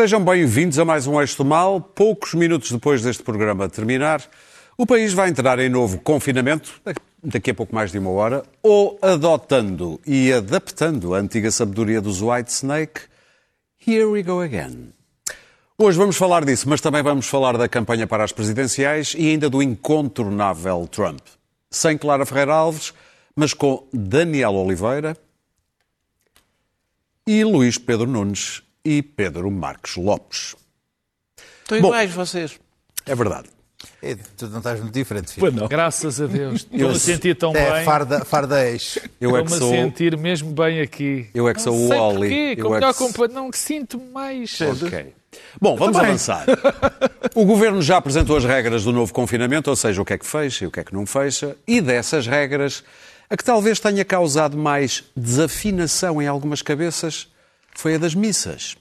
Sejam bem-vindos a mais um Eixo do Mal. Poucos minutos depois deste programa terminar, o país vai entrar em novo confinamento, daqui a pouco mais de uma hora, ou adotando e adaptando a antiga sabedoria dos White Snake. Here we go again. Hoje vamos falar disso, mas também vamos falar da campanha para as presidenciais e ainda do incontornável Trump. Sem Clara Ferreira Alves, mas com Daniel Oliveira e Luís Pedro Nunes e Pedro Marques Lopes. Estão iguais vocês. É verdade. É, tu não estás muito diferente, filho. Não. Graças a Deus. Estou-me a sentir tão É bem. farda, farda ex. Eu é que sou. a sentir mesmo bem aqui. Eu é que não sou o Oli. Eu com é melhor que- companhia. Não sinto mais. Ok. Bom, vamos avançar. O Governo já apresentou as regras do novo confinamento, ou seja, o que é que fecha e o que é que não fecha, e dessas regras, a que talvez tenha causado mais desafinação em algumas cabeças foi a das missas.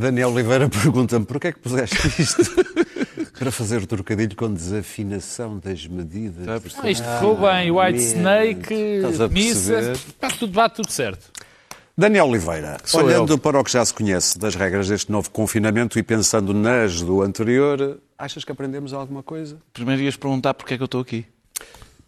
Daniel Oliveira pergunta-me porquê é que puseste isto para fazer o trocadilho com desafinação das medidas. Ah, isto ficou bem. White. Snake, missa. Está tudo, bate tudo certo. Daniel Oliveira, Sou olhando eu. para o que já se conhece das regras deste novo confinamento e pensando nas do anterior, achas que aprendemos alguma coisa? Primeiro ias perguntar porque é que eu estou aqui.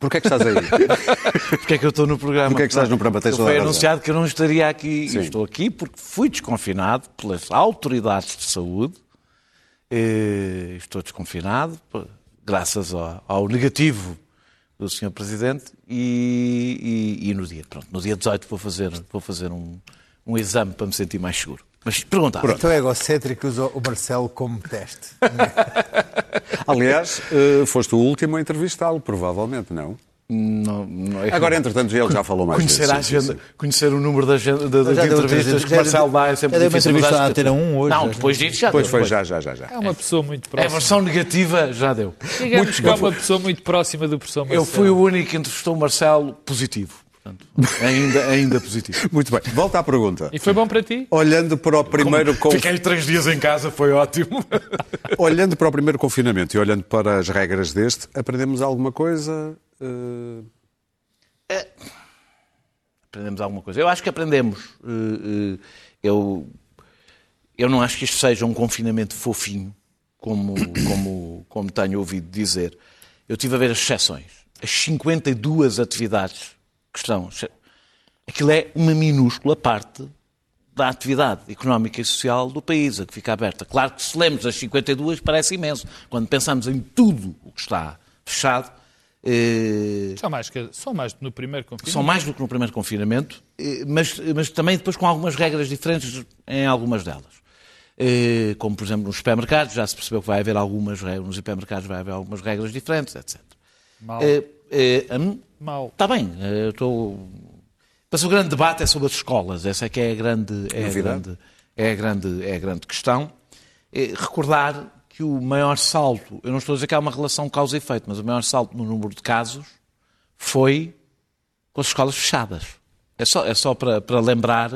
Porquê é que estás aí? Porque é que eu estou no programa. Porque é que estás no programa? Tens Foi anunciado que eu não estaria aqui. Sim. Eu estou aqui porque fui desconfinado pelas autoridades de saúde. Eh, Estou desconfinado, graças ao, ao negativo do Sr. Presidente. E, e- e no dia, pronto, no dia 18 vou fazer, vou fazer um, um exame para me sentir mais seguro. Mas perguntar. Então é egocêntrico usa o Marcelo como teste. Aliás, eh, foste o último a entrevistá-lo, provavelmente, não? Não, não, é- Agora, entretanto, ele já falou mais Conhecer, vezes, a sim, sim, agenda, sim. conhecer o número da agenda, de, de Já entrevistas entrevista- que Marcelo já- dá é sempre já deu uma difícil. entrevista à Antena 1 hoje, Não, já. depois disso já Pois deu. foi, depois. já, já, já. já. É uma pessoa muito A próxima. versão negativa já deu. Digamos que é uma pessoa muito próxima do professor Marcelo. Eu fui o único que entrevistou o Marcelo positivo. Portanto, ainda, ainda positivo. Muito bem. Volta à pergunta. E foi bom para ti? Olhando para o primeiro, con- Fiquei três dias em casa, foi ótimo. olhando para o primeiro confinamento e olhando para as regras deste, aprendemos alguma coisa? Eh, Aprendemos alguma coisa. Eu acho que aprendemos. Eh, eh, Eu, eu não acho que isto seja um confinamento fofinho, como, como, como tenho ouvido dizer. Eu tive a ver as exceções. As 52 atividades que estão. Aquilo é uma minúscula parte da atividade económica e social do país, a que fica aberta. Claro que se lemos as 52 parece imenso. Quando pensamos em tudo o que está fechado, eh, Só mais, que, só mais no primeiro confinamento. são mais do que no primeiro confinamento, mas, mas também depois com algumas regras diferentes em algumas delas. Eh, Como, por exemplo, nos supermercados, já se percebeu que vai haver algumas regras, nos supermercados vai haver algumas regras diferentes, etc. Mal. Eh, hum, Mal. Está bem, eu estou... Mas o grande debate é sobre as escolas, essa é que é a grande, é a grande, é a grande, é a grande questão. Recordar que o maior salto, eu não estou a dizer que há uma relação causa e efeito, mas o maior salto no número de casos foi com as escolas fechadas. É só, é só para, para lembrar,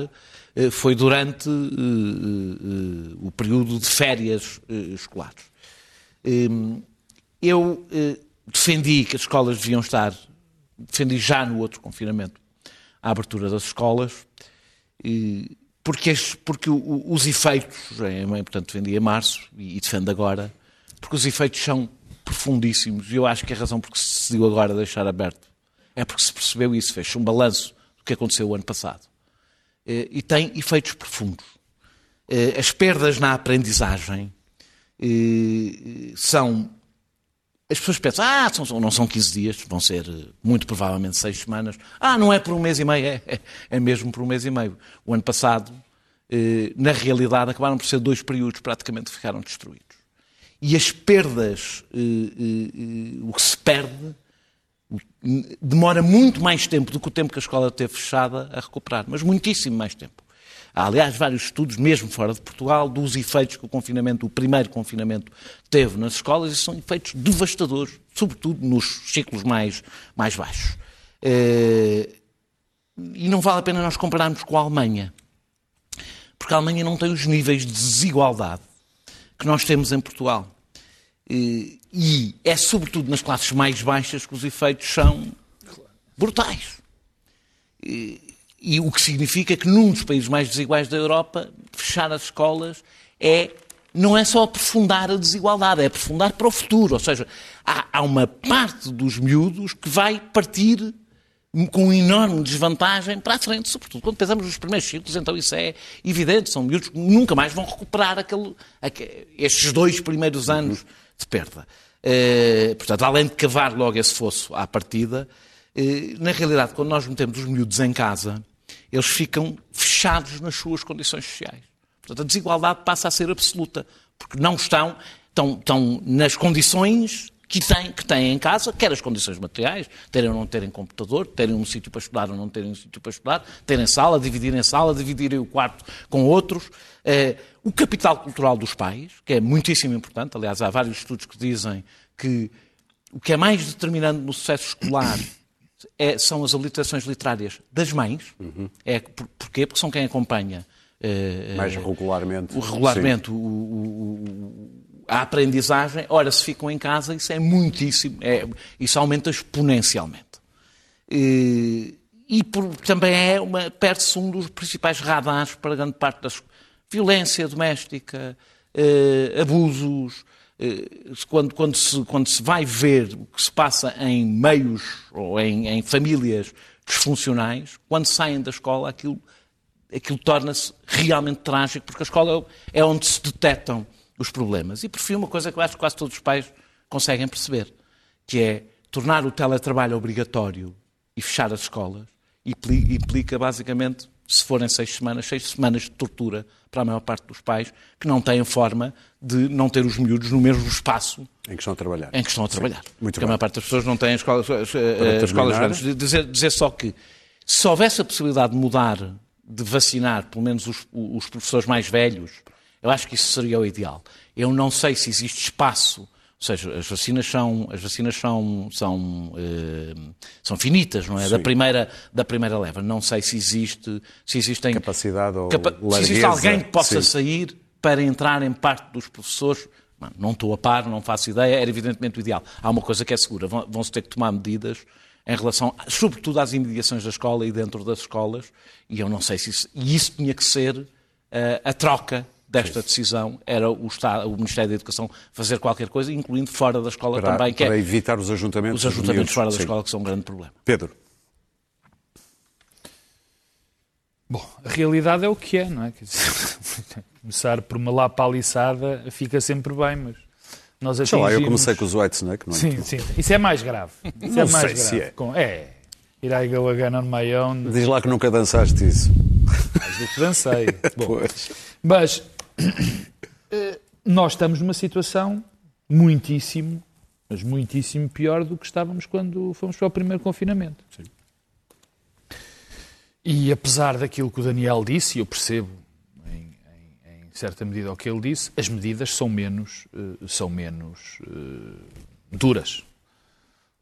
eh, foi durante eh, eh, o período de férias escolares. Hum, Eu eh, defendi que as escolas deviam estar, defendi já no outro confinamento a abertura das escolas, porque, porque os efeitos, é, é, portanto defendi em março e, e defendo agora, porque os efeitos são profundíssimos e eu acho que a razão porque se decidiu agora deixar aberto é porque se percebeu isso, fez um balanço do que aconteceu o ano passado. Eh, E tem efeitos profundos. Eh, As perdas na aprendizagem eh, são. As pessoas pensam, ah, não são 15 dias, vão ser muito provavelmente 6 semanas. Ah, não é por um mês e meio, é, é, mesmo por um mês e meio. O ano passado, na realidade, acabaram por ser dois períodos praticamente ficaram destruídos. E as perdas, eh, eh, eh, o que se perde, demora muito mais tempo do que o tempo que a escola teve fechada a recuperar, mas muitíssimo mais tempo. Há, aliás, vários estudos, mesmo fora de Portugal, dos efeitos que o confinamento, o primeiro confinamento, teve nas escolas, e são efeitos devastadores, sobretudo nos ciclos mais, mais baixos. Eh, E não vale a pena nós compararmos com a Alemanha. Porque a Alemanha não tem os níveis de desigualdade que nós temos em Portugal. E é sobretudo nas classes mais baixas que os efeitos são brutais. E, e o que significa que num dos países mais desiguais da Europa, fechar as escolas é não é só aprofundar a desigualdade, é aprofundar para o futuro. Ou seja, há, há uma parte dos miúdos que vai partir com enorme desvantagem para a frente, sobretudo quando pensamos nos primeiros ciclos, então isso é evidente, são miúdos que nunca mais vão recuperar aquele, aque- estes dois primeiros anos de perda. Eh, portanto, além de cavar logo esse fosso à partida, eh, na realidade, quando nós metemos os miúdos em casa, eles ficam fechados nas suas condições sociais. Portanto, a desigualdade passa a ser absoluta, porque não estão, estão, estão nas condições que têm, que têm em casa, quer as condições materiais, terem ou não terem computador, terem um sítio para estudar ou não terem um sítio para estudar, terem sala, dividirem sala, dividirem o quarto com outros. Eh, o capital cultural dos pais, que é muitíssimo importante, aliás, há vários estudos que dizem que o que é mais determinante no sucesso escolar é- são as habilitações literárias das mães. É, por, porquê? Porque são quem acompanha eh, Mais regularmente. o regularmente o- o- a aprendizagem. Ora, se ficam em casa, isso é muitíssimo, é- isso aumenta exponencialmente. E, e por- também é uma, perde-se um dos principais radares para grande parte das violência doméstica, eh, abusos. eh, quando, quando, se, quando se vai ver o que se passa em meios ou em, em famílias disfuncionais, quando saem da escola, aquilo aquilo torna-se realmente trágico, porque a escola é onde se detectam os problemas. E por fim, uma coisa que eu acho que quase todos os pais conseguem perceber, que é tornar o teletrabalho obrigatório e fechar as escolas, impli- implica basicamente, se forem seis semanas, seis semanas de tortura para a maior parte dos pais, que não têm forma de não ter os miúdos no mesmo espaço Em que estão a trabalhar. em que estão a trabalhar. muito Porque bem. a maior parte das pessoas não têm escolas, eh, terminar- escolas grandes. Dizer, dizer só que se houvesse a possibilidade de mudar, de vacinar, pelo menos os, os professores mais velhos, eu acho que isso seria o ideal. Eu não sei se existe espaço, ou seja, as vacinas são, as vacinas são, são, eh, são finitas, não é? Da primeira, da primeira leva. Não sei se existe, se existem Capacidade ou Capa- Se existe largueza, alguém que possa sim. sair para entrar em parte dos professores, Bom, não estou a par, não faço ideia, era evidentemente o ideal. Há uma coisa que é segura, vão- vão-se ter que tomar medidas em relação, sobretudo às imediações da escola e dentro das escolas, e eu não sei se isso, e isso tinha que ser eh, a troca desta decisão, era o, Estado, o Ministério da Educação fazer qualquer coisa, incluindo fora da escola Para, também, que para é evitar os ajuntamentos. os ajuntamentos fora da Sim. escola que são um grande problema. Pedro, Bom, a realidade é o que é, não é? Quer dizer, começar por uma lapaliçada fica sempre bem, mas nós sei lá, eu atingimos- comecei com os Whitesnake, não é? Sim, sim. Isso é mais grave. Isso Não é mais sei grave. se é. Com- é. Ir go again on my own, Diz lá que nunca dançaste isso. mais do que dancei. Bom, Pois. Mas nós estamos numa situação muitíssimo, mas muitíssimo pior do que estávamos quando fomos para o primeiro confinamento. E apesar daquilo que o Daniel disse, e eu percebo em, em- em certa medida o que ele disse, as medidas são menos, eh, são menos eh, duras.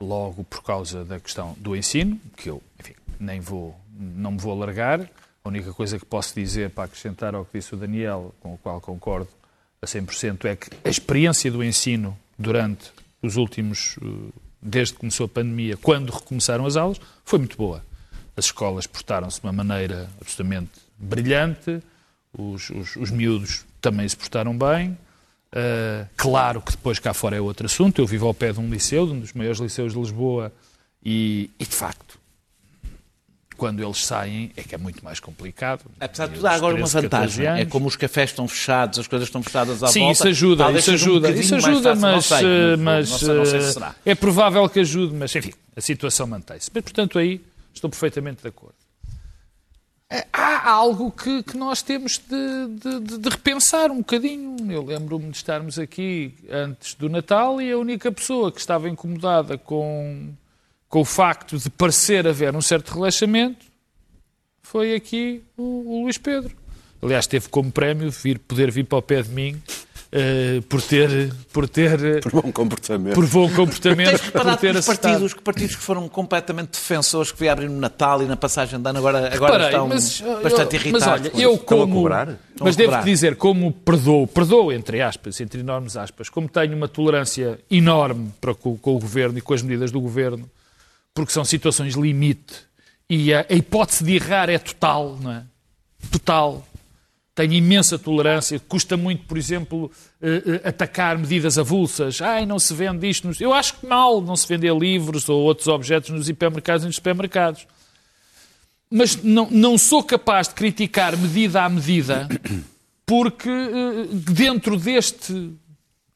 Logo por causa da questão do ensino, que eu enfim, nem vou, não me vou alargar. A única coisa que posso dizer para acrescentar ao que disse o Daniel, com o qual concordo a 100%, é que a experiência do ensino durante os últimos, eh, desde que começou a pandemia, quando recomeçaram as aulas, foi muito boa. As escolas portaram-se de uma maneira absolutamente brilhante, os, os, os miúdos também se portaram bem. Uh, claro que depois cá fora é outro assunto. Eu vivo ao pé de um liceu, de um dos maiores liceus de Lisboa, e, e, de facto, quando eles saem é que é muito mais complicado. Apesar de tudo, há agora uma 13, 14 vantagem. É como os cafés estão fechados, as coisas estão fechadas à Sim, volta. isso ajuda, isso um ajuda, bocadinho isso ajuda, fácil, não mas, sei, eh, não- mas não sei, não sei se eh, será. é provável que ajude, mas enfim, a situação mantém-se. Mas, portanto, aí estou perfeitamente de acordo. Eh, Há algo que, que nós temos de, de- de- de repensar um bocadinho. Eu lembro-me de estarmos aqui antes do Natal e a única pessoa que estava incomodada com, com o facto de parecer haver um certo relaxamento foi aqui o, o Luís Pedro. Aliás, teve como prémio vir, poder vir para o pé de mim eh, por ter, por ter, Por bom comportamento. por bom comportamento, Tens por ter os partidos, que partidos que foram completamente defensores, que vieram no Natal e na passagem de ano, agora, agora Reparei, estão mas, bastante eu- irritados. Mas olha, com eu como. Mas a devo dizer, como perdoo, perdoo entre aspas, entre enormes aspas, como tenho uma tolerância enorme para com, com o governo e com as medidas do governo, porque são situações limite e a, a hipótese de errar é total, não é? Total. Tenho imensa tolerância. Custa muito, por exemplo, eh, eh, atacar medidas avulsas. Ai, não se vende isto. nos- Eu acho que mal não se vender livros ou outros objetos nos hipermercados e nos supermercados. Mas não, não sou capaz de criticar medida a medida, porque eh, dentro deste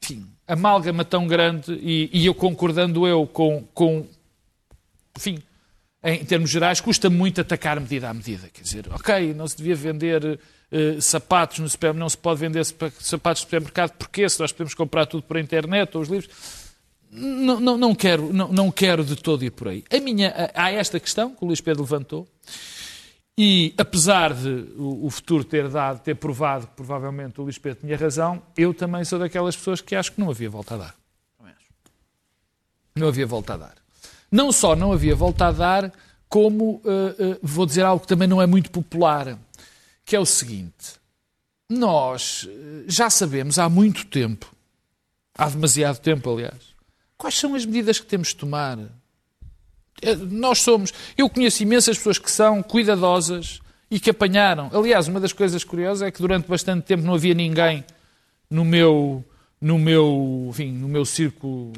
enfim, amálgama tão grande, e, e eu concordando eu com, com enfim, em termos gerais, custa muito atacar medida a medida. Quer dizer, ok, não se devia vender eh, sapatos no supermercado, não se pode vender sapa- sapatos no supermercado, porque se nós podemos comprar tudo por internet ou os livros. Não, não, não, quero, não, não quero de todo ir por aí. A minha, há esta questão que o Luís Pedro levantou, e apesar de o, o futuro ter dado, ter provado que provavelmente o Luís Pedro tinha razão, eu também sou daquelas pessoas que acho que não havia volta a dar. Não havia volta a dar. Não só não havia volta a dar, como eh, eh, vou dizer algo que também não é muito popular, que é o seguinte: nós eh, já sabemos há muito tempo, há demasiado tempo, aliás, quais são as medidas que temos de tomar. Nós somos. Eu conheço imensas pessoas que são cuidadosas e que apanharam. Aliás, uma das coisas curiosas é que durante bastante tempo não havia ninguém no meu, no meu, enfim, no meu círculo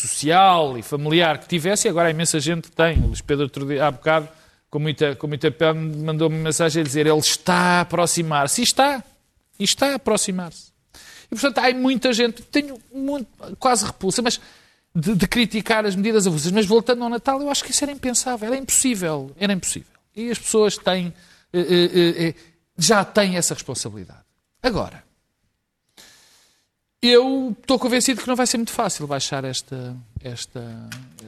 social e familiar que tivesse, e agora há imensa gente tem. O Luís Pedro, outro dia, há bocado, com muita, com muita pena, mandou-me uma mensagem a dizer ele está a aproximar-se. E está. E está a aproximar-se. E, portanto, há muita gente, tenho muito, quase repulsa, mas de, de criticar as medidas avulsas. Mas voltando ao Natal, eu acho que isso era impensável, era impossível, era impossível. E as pessoas têm, eh, eh, eh, já têm essa responsabilidade. Agora, eu estou convencido que não vai ser muito fácil baixar esta, esta,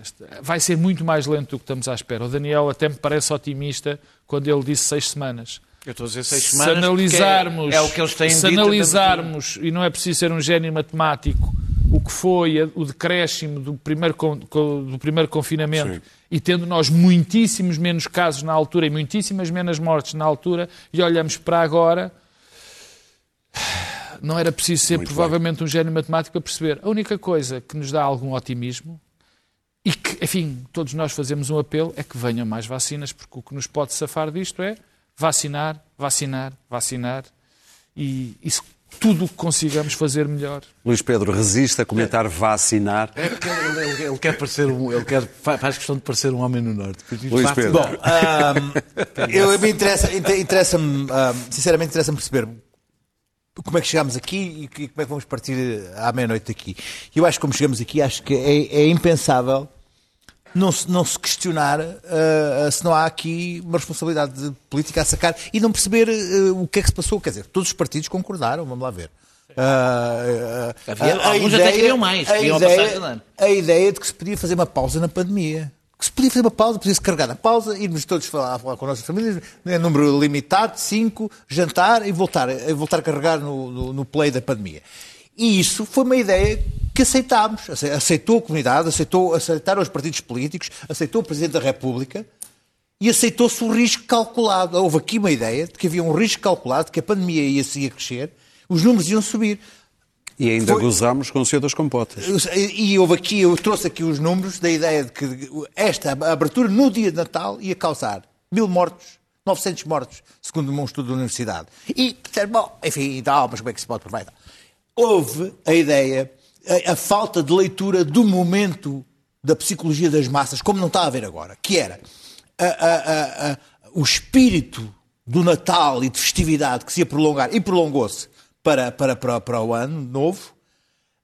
esta. Vai ser muito mais lento do que estamos à espera. O Daniel até me parece otimista quando ele disse seis semanas. Eu estou a dizer seis Se semanas. porque analisarmos, É, é o que eles têm se dito. analisarmos, e não é preciso ser um gênio matemático, o que foi o decréscimo do primeiro, do primeiro confinamento, Sim. e tendo nós muitíssimos menos casos na altura e muitíssimas menos mortes na altura, e olhamos para agora, não era preciso ser Muito provavelmente um gênio matemático para perceber. A única coisa que nos dá algum otimismo e que, enfim, todos nós fazemos um apelo é que venham mais vacinas, porque o que nos pode safar disto é vacinar, vacinar, vacinar e, se tudo o que consigamos fazer melhor. Luís Pedro resiste a comentar vacinar. É porque ele, ele- ele quer parecer um, ele quer, fa- faz questão de parecer um homem no norte. Luís Pedro. Bom, ahm, eu, me interessa, inter- interessa-me, ahm, sinceramente, interessa-me perceber como é que chegámos aqui e como é que vamos partir à meia-noite daqui. Eu acho que como chegamos aqui, acho que é, é impensável não se, não se questionar ah, se não há aqui uma responsabilidade de política a sacar e não perceber ah, o que é que se passou. Quer dizer, todos os partidos concordaram, vamos lá ver. Ah, Havia- alguns até queriam mais, queriam a ideia- a ideia de que se podia fazer uma pausa na pandemia. Que se podia fazer uma pausa, podia-se carregar na pausa, irmos todos falar, falar com as nossas famílias, né, número limitado, cinco, jantar e voltar, e voltar a carregar no, no, no play da pandemia. E isso foi uma ideia que aceitámos. Ace- Aceitou a comunidade, aceitou, aceitaram os partidos políticos, aceitou o Presidente da República e aceitou-se o risco calculado. Houve aqui uma ideia de que havia um risco calculado, de que a pandemia ia seguir a crescer, os números iam subir. E ainda Foi- gozámos com o Senhor das Compotas. E houve aqui, eu trouxe aqui os números da ideia de que esta abertura no dia de Natal ia causar mil mortos, 900 mortos, segundo um estudo da universidade. E, bom, enfim, e tal, mas como é que se pode aproveitar? Houve a ideia, a, a falta de leitura do momento da psicologia das massas, como não está a haver agora, que era a- a- o espírito do Natal e de festividade que se ia prolongar, e prolongou-se para, para, para, para o ano novo,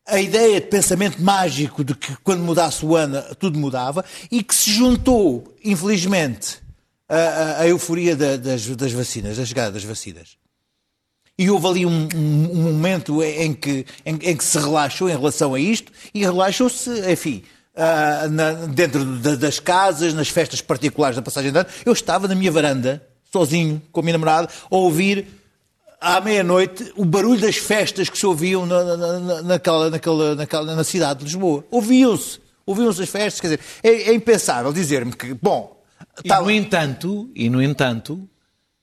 a ideia de pensamento mágico de que quando mudasse o ano tudo mudava e que se juntou, infelizmente, a euforia da- das, das vacinas, da chegada das vacinas. E houve ali um, um- um momento em que, em, em que se relaxou em relação a isto e relaxou-se, enfim, ah, na- dentro da- das casas, nas festas particulares da passagem de ano. Eu estava na minha varanda, sozinho, com a minha namorada, a ouvir à meia-noite o barulho das festas que se ouviam na, na- na- naquela, naquela, naquela, na cidade de Lisboa. Ouviam-se. Ouviam-se as festas. Quer dizer, é, é impensável dizer-me que, bom. E, tá- no entanto, e no entanto,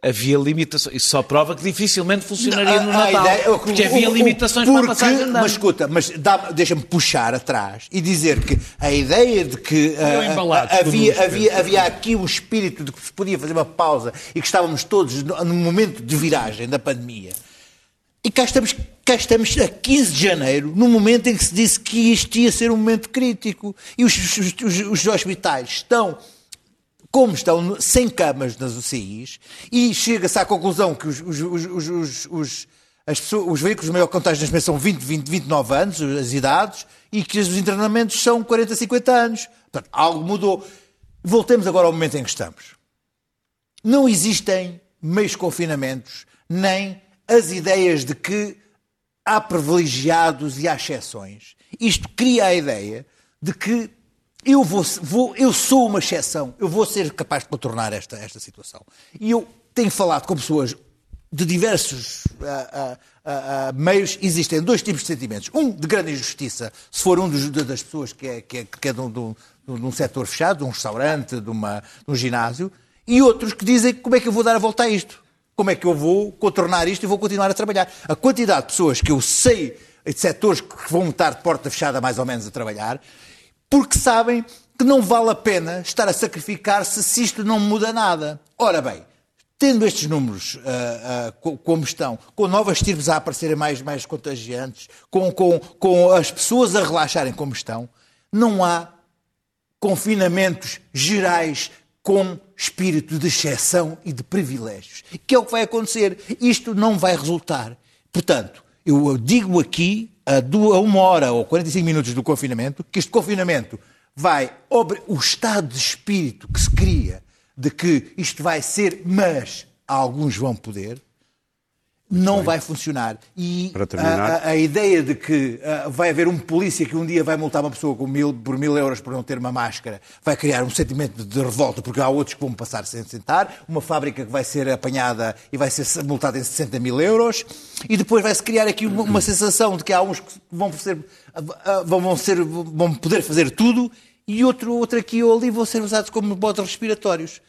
havia limitações. Isso só prova que dificilmente funcionaria no A- a Natal. ideia- o- porque o- havia limitações porque- para a passagem de ano. Mas escuta, mas deixa-me puxar atrás e dizer que a ideia de que embalados com havia, havia, havia aqui um espírito de que se podia fazer uma pausa e que estávamos todos no, no momento de viragem da pandemia. E cá estamos, cá estamos a 15 de janeiro, no momento em que se disse que isto ia ser um momento crítico. E os, os- os- os hospitais estão como estão sem camas nas UCIs, e chega-se à conclusão que os, os- os- os- os- os- as pessoas- os veículos de maior contagem de são 20, 20, 29 anos, as idades, e que os internamentos são 40, 50 anos. Portanto, algo mudou. Voltemos agora ao momento em que estamos. Não existem meios confinamentos, nem as ideias de que há privilegiados e há exceções. Isto cria a ideia de que eu, vou, vou- eu sou uma exceção, eu vou ser capaz de contornar esta, esta situação. E eu tenho falado com pessoas de diversos ah, ah, ah, meios, existem dois tipos de sentimentos. Um de grande injustiça, se for um dos- das pessoas que é, que é, que é de, um, de um- de um setor fechado, de um restaurante, de, uma, de um ginásio, e outros que dizem como é que eu vou dar a volta a isto? Como é que eu vou contornar isto e vou continuar a trabalhar? A quantidade de pessoas que eu sei, de setores que vão estar de porta fechada mais ou menos a trabalhar, porque sabem que não vale a pena estar a sacrificar-se se isto não muda nada. Ora bem, tendo estes números ah, co- como estão, com novas tirpes a aparecerem mais, mais contagiantes, com, com, com as pessoas a relaxarem como estão, não há confinamentos gerais com espírito de exceção e de privilégios. Que é o que vai acontecer. Isto não vai resultar. Portanto, eu digo aqui, a, uma hora ou 45 minutos do confinamento, que este confinamento vai. O estado de espírito que se cria de que isto vai ser, mas alguns vão poder, não vai funcionar. E Para terminar. a- a, a ideia de que ah, vai haver um polícia que um dia vai multar uma pessoa com mil, por mil euros por não ter uma máscara vai criar um sentimento de, revolta, porque há outros que vão passar sem sentar, uma fábrica que vai ser apanhada e vai ser multada em 60 mil euros, e depois vai-se criar aqui uma, uma sensação de que há uns que vão, ser, ah, ah, vão, ser, vão poder fazer tudo e outro, outro aqui ou ali vão ser usados como bodes respiratórios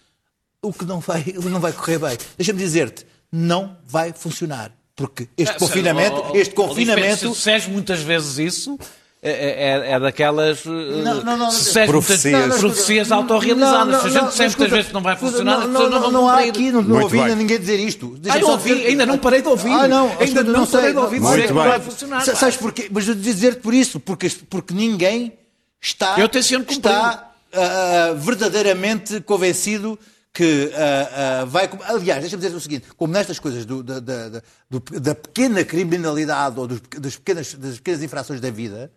o que não vai, não vai correr bem. Deixa-me dizer-te, não vai funcionar. Porque este Ah, confinamento, este ó, ó, ó, confinamento, Se muitas vezes isso, é, é, é daquelas. Não, não, não, muitas- Profecias. autorrealizadas. Se a gente disser muitas vezes que não vai funcionar, as não, pessoas não, não, vão não há aqui, não, não ouvi bem. ninguém dizer isto. Ah, não ouvi, dizer- ainda não parei de ouvir. Ah, não, ainda não, sei, parei de ouvir não- dizer Muito que não bem. vai funcionar. Sabes porquê? Mas eu dizer-te por isso, porque, porque ninguém está, Eu cumprir. está ah, verdadeiramente convencido que ah, ah, vai. Aliás, deixa-me dizer o seguinte: como nestas coisas do- da, da- da- do- da pequena criminalidade ou dos, das, pequenas, das pequenas infrações da vida.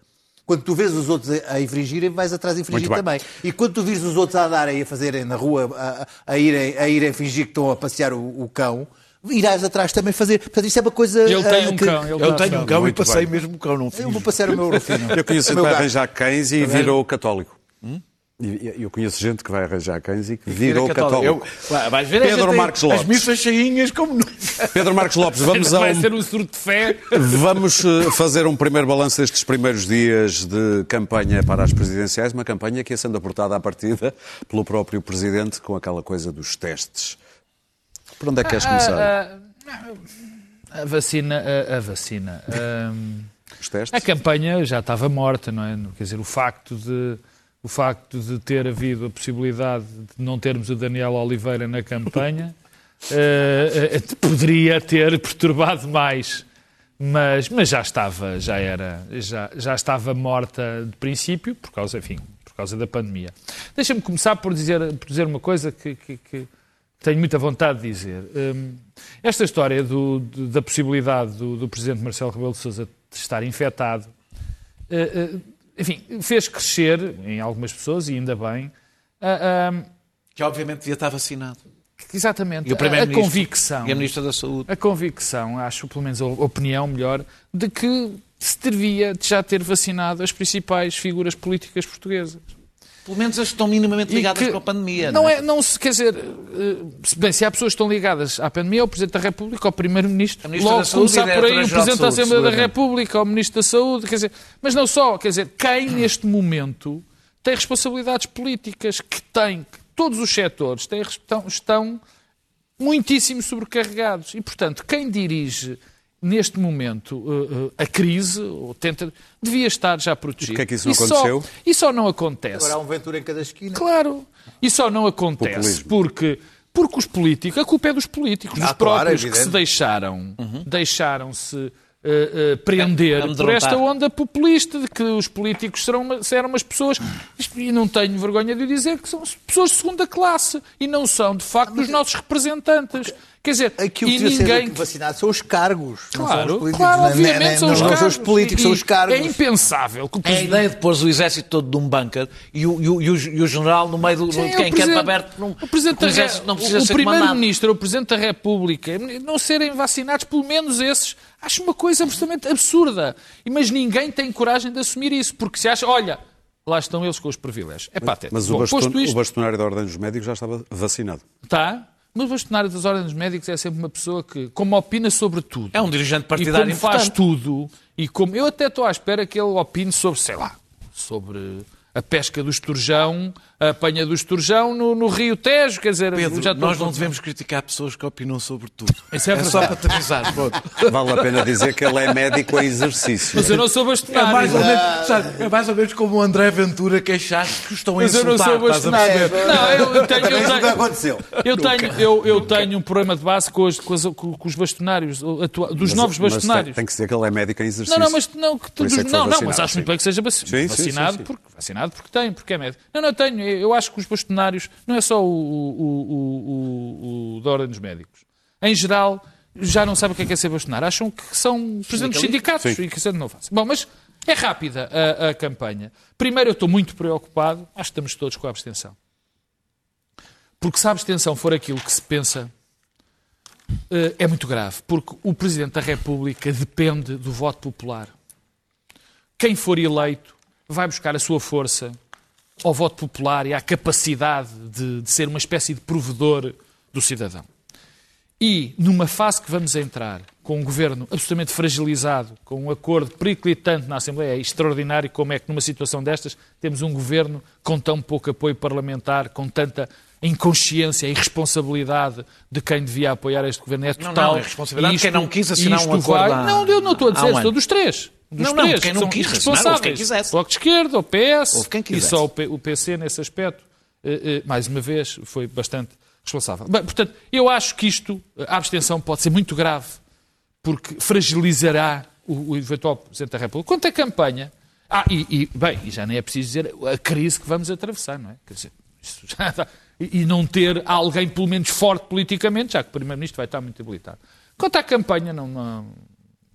Quando tu vês os outros a, a infringirem, vais atrás de infringir também. E quando tu vires os outros a andarem e a fazerem na rua, a, a- a irem, a irem fingir que estão a passear o, o cão, irás atrás também fazer. Portanto, isso é uma coisa. Ele tem ah, um que- cão. Ele Eu tenho um cão e passei bem. mesmo o cão, não Eu fiz. vou passear o meu Rufino. Eu conheço O meu arranjar cães e virou católico. E- e Eu conheço gente que vai arranjar cães e que virou católico. Eu, Vai- vais ver, Pedro Marcos Lopes. As missas cheinhas como nunca. Pedro Marcos Lopes, vamos a Vai um ser um surto de fé. Vamos eh, fazer um primeiro balanço destes primeiros dias de campanha para as presidenciais, uma campanha que ia sendo aportada à partida pelo próprio Presidente com aquela coisa dos testes. Por onde é que queres começar? A vacina, a, a vacina. hum, Os testes? a campanha já estava morta, não é? Quer dizer, o facto de o facto de ter havido a possibilidade de não termos o Daniel Oliveira na campanha eh, eh, poderia ter perturbado mais. Mas, mas já estava, já era, já, já estava morta de princípio, por causa, enfim, por causa da pandemia. Deixa-me começar por dizer, por dizer uma coisa que, que- que tenho muita vontade de dizer. Hum, esta história do- do- da possibilidade do, do Presidente Marcelo Rebelo de Sousa estar infectado, eh, enfim, fez crescer em algumas pessoas, e ainda bem, a- a- Que obviamente devia estar vacinado. exatamente, E o a, convicção E a Ministra da Saúde. a convicção, acho pelo menos a opinião melhor, de que se devia já ter vacinado as principais figuras políticas portuguesas. Pelo menos as que estão minimamente ligadas com a pandemia. Não não é, não se quer dizer, eh, se- bem, se há pessoas que estão ligadas à pandemia, é o Presidente da República, ao Primeiro-Ministro, logo começar por aí o Presidente da Assembleia da. República, ao Ministro da Saúde, quer dizer, mas não só, quer dizer, quem neste momento tem responsabilidades políticas, que tem, que todos os setores têm, estão, estão muitíssimo sobrecarregados. E, portanto, quem dirige neste momento eh, eh, a crise, ou tenta, devia estar já protegido. Porquê é que isso não E só- aconteceu? E só não acontece. Agora há um Ventura em cada esquina. Claro. E só não acontece Populismo. porque, porque os políticos, a culpa é dos políticos, dos Ah, claro, próprios que se deixaram, deixaram-se eh, eh, prender por Amedrontar. esta onda populista de que os políticos serão, uma- serão umas pessoas, e não tenho vergonha de dizer, que são pessoas de segunda classe e não são, de facto, os nossos representantes. Quer dizer, Aquilo e que ninguém vacinado são os cargos. não são os Claro, políticos. claro, é- obviamente não é- são não os são cargos. os políticos, E- são os cargos. É impensável que o A Presidente ideia de pôr o exército todo num bunker e o, e o, e o, e o general no meio do, Sim, de o quem quer Presidente- aberto por um. O Presidente o da Re- não precisa o ser comandado. Primeiro-Ministro, o Presidente da República, não serem vacinados, pelo menos esses, acho uma coisa absolutamente absurda. E- Mas ninguém tem coragem de assumir isso, porque se acha, olha, lá estão eles com os privilégios. É patético. Mas o, Bom, baston, posto isto, o bastonário da Ordem dos Médicos já estava vacinado. está. Mas o bastonário das ordens dos médicos é sempre uma pessoa que, como opina sobre tudo, É um dirigente e partidário como faz tudo, e como eu até estou à espera que ele opine sobre, sei lá, sobre a pesca do esturjão, a apanha do esturjão no, no Rio Tejo, quer dizer, Pedro, já nós não devemos criticar pessoas que opinam sobre tudo. Isso é só para te avisar. Vale a pena dizer que ele é médico em exercício. Mas eu não sou É mais, bastonário. ou menos, sabe, é mais ou menos como o André Ventura queixar-se que estão a Mas eu não insultar. sou bastonário. Não, eu, eu tenho, eu tenho, aconteceu. eu tenho, eu, eu tenho um problema de base com os, com as- com- os bastonários, atua- dos Mas- novos bastonários. tem, tem que dizer que ele é médico em exercício. Não, não, mas não, que dos- é que não, não, mas vacinado, acho muito bem que seja vac- Sim, sim, vacinado, sim, sim. Porque, vacinado porque tem, porque é médico. Não, não, tenho. Eu acho que os bastonários, não é só o, o, o, o, da Ordem dos Médicos. Em geral, já não sabem o que é, que é ser bastonário. Acham que são presidentes dos sindicatos Sim. e que isso não fazem. Bom, mas é rápida a, a campanha. Primeiro, eu estou muito preocupado, acho que estamos todos com a abstenção. Porque se a abstenção for aquilo que se pensa, eh, é muito grave. Porque o Presidente da República depende do voto popular. Quem for eleito vai buscar a sua força ao voto popular e à capacidade de, de ser uma espécie de provedor do cidadão. E numa fase que vamos entrar, com um governo absolutamente fragilizado, com um acordo periclitante na Assembleia, é extraordinário como é que numa situação destas temos um governo com tão pouco apoio parlamentar, com tanta inconsciência e irresponsabilidade de quem devia apoiar este governo. É Não, total. não, é responsabilidade de E quem não quis assinar isto um acordo vai- Não, eu não estou a dizer, estou dos três. Dos Não, não, três, quem que não quis quem quisesse. Bloco de Esquerda, o PS Houve quem e quisesse. só o P- o PC nesse aspecto, eh, eh, mais uma vez, foi bastante responsável. Bem, portanto, eu acho que isto, a abstenção pode ser muito grave, porque fragilizará o, o eventual Presidente da República. Quanto à campanha, ah, e, e, bem, e já nem é preciso dizer a crise que vamos atravessar, não é? Quer dizer, isto já está- e, e não ter alguém, pelo menos, forte politicamente, já que o Primeiro-Ministro vai estar muito habilitado. Quanto à campanha, não, não-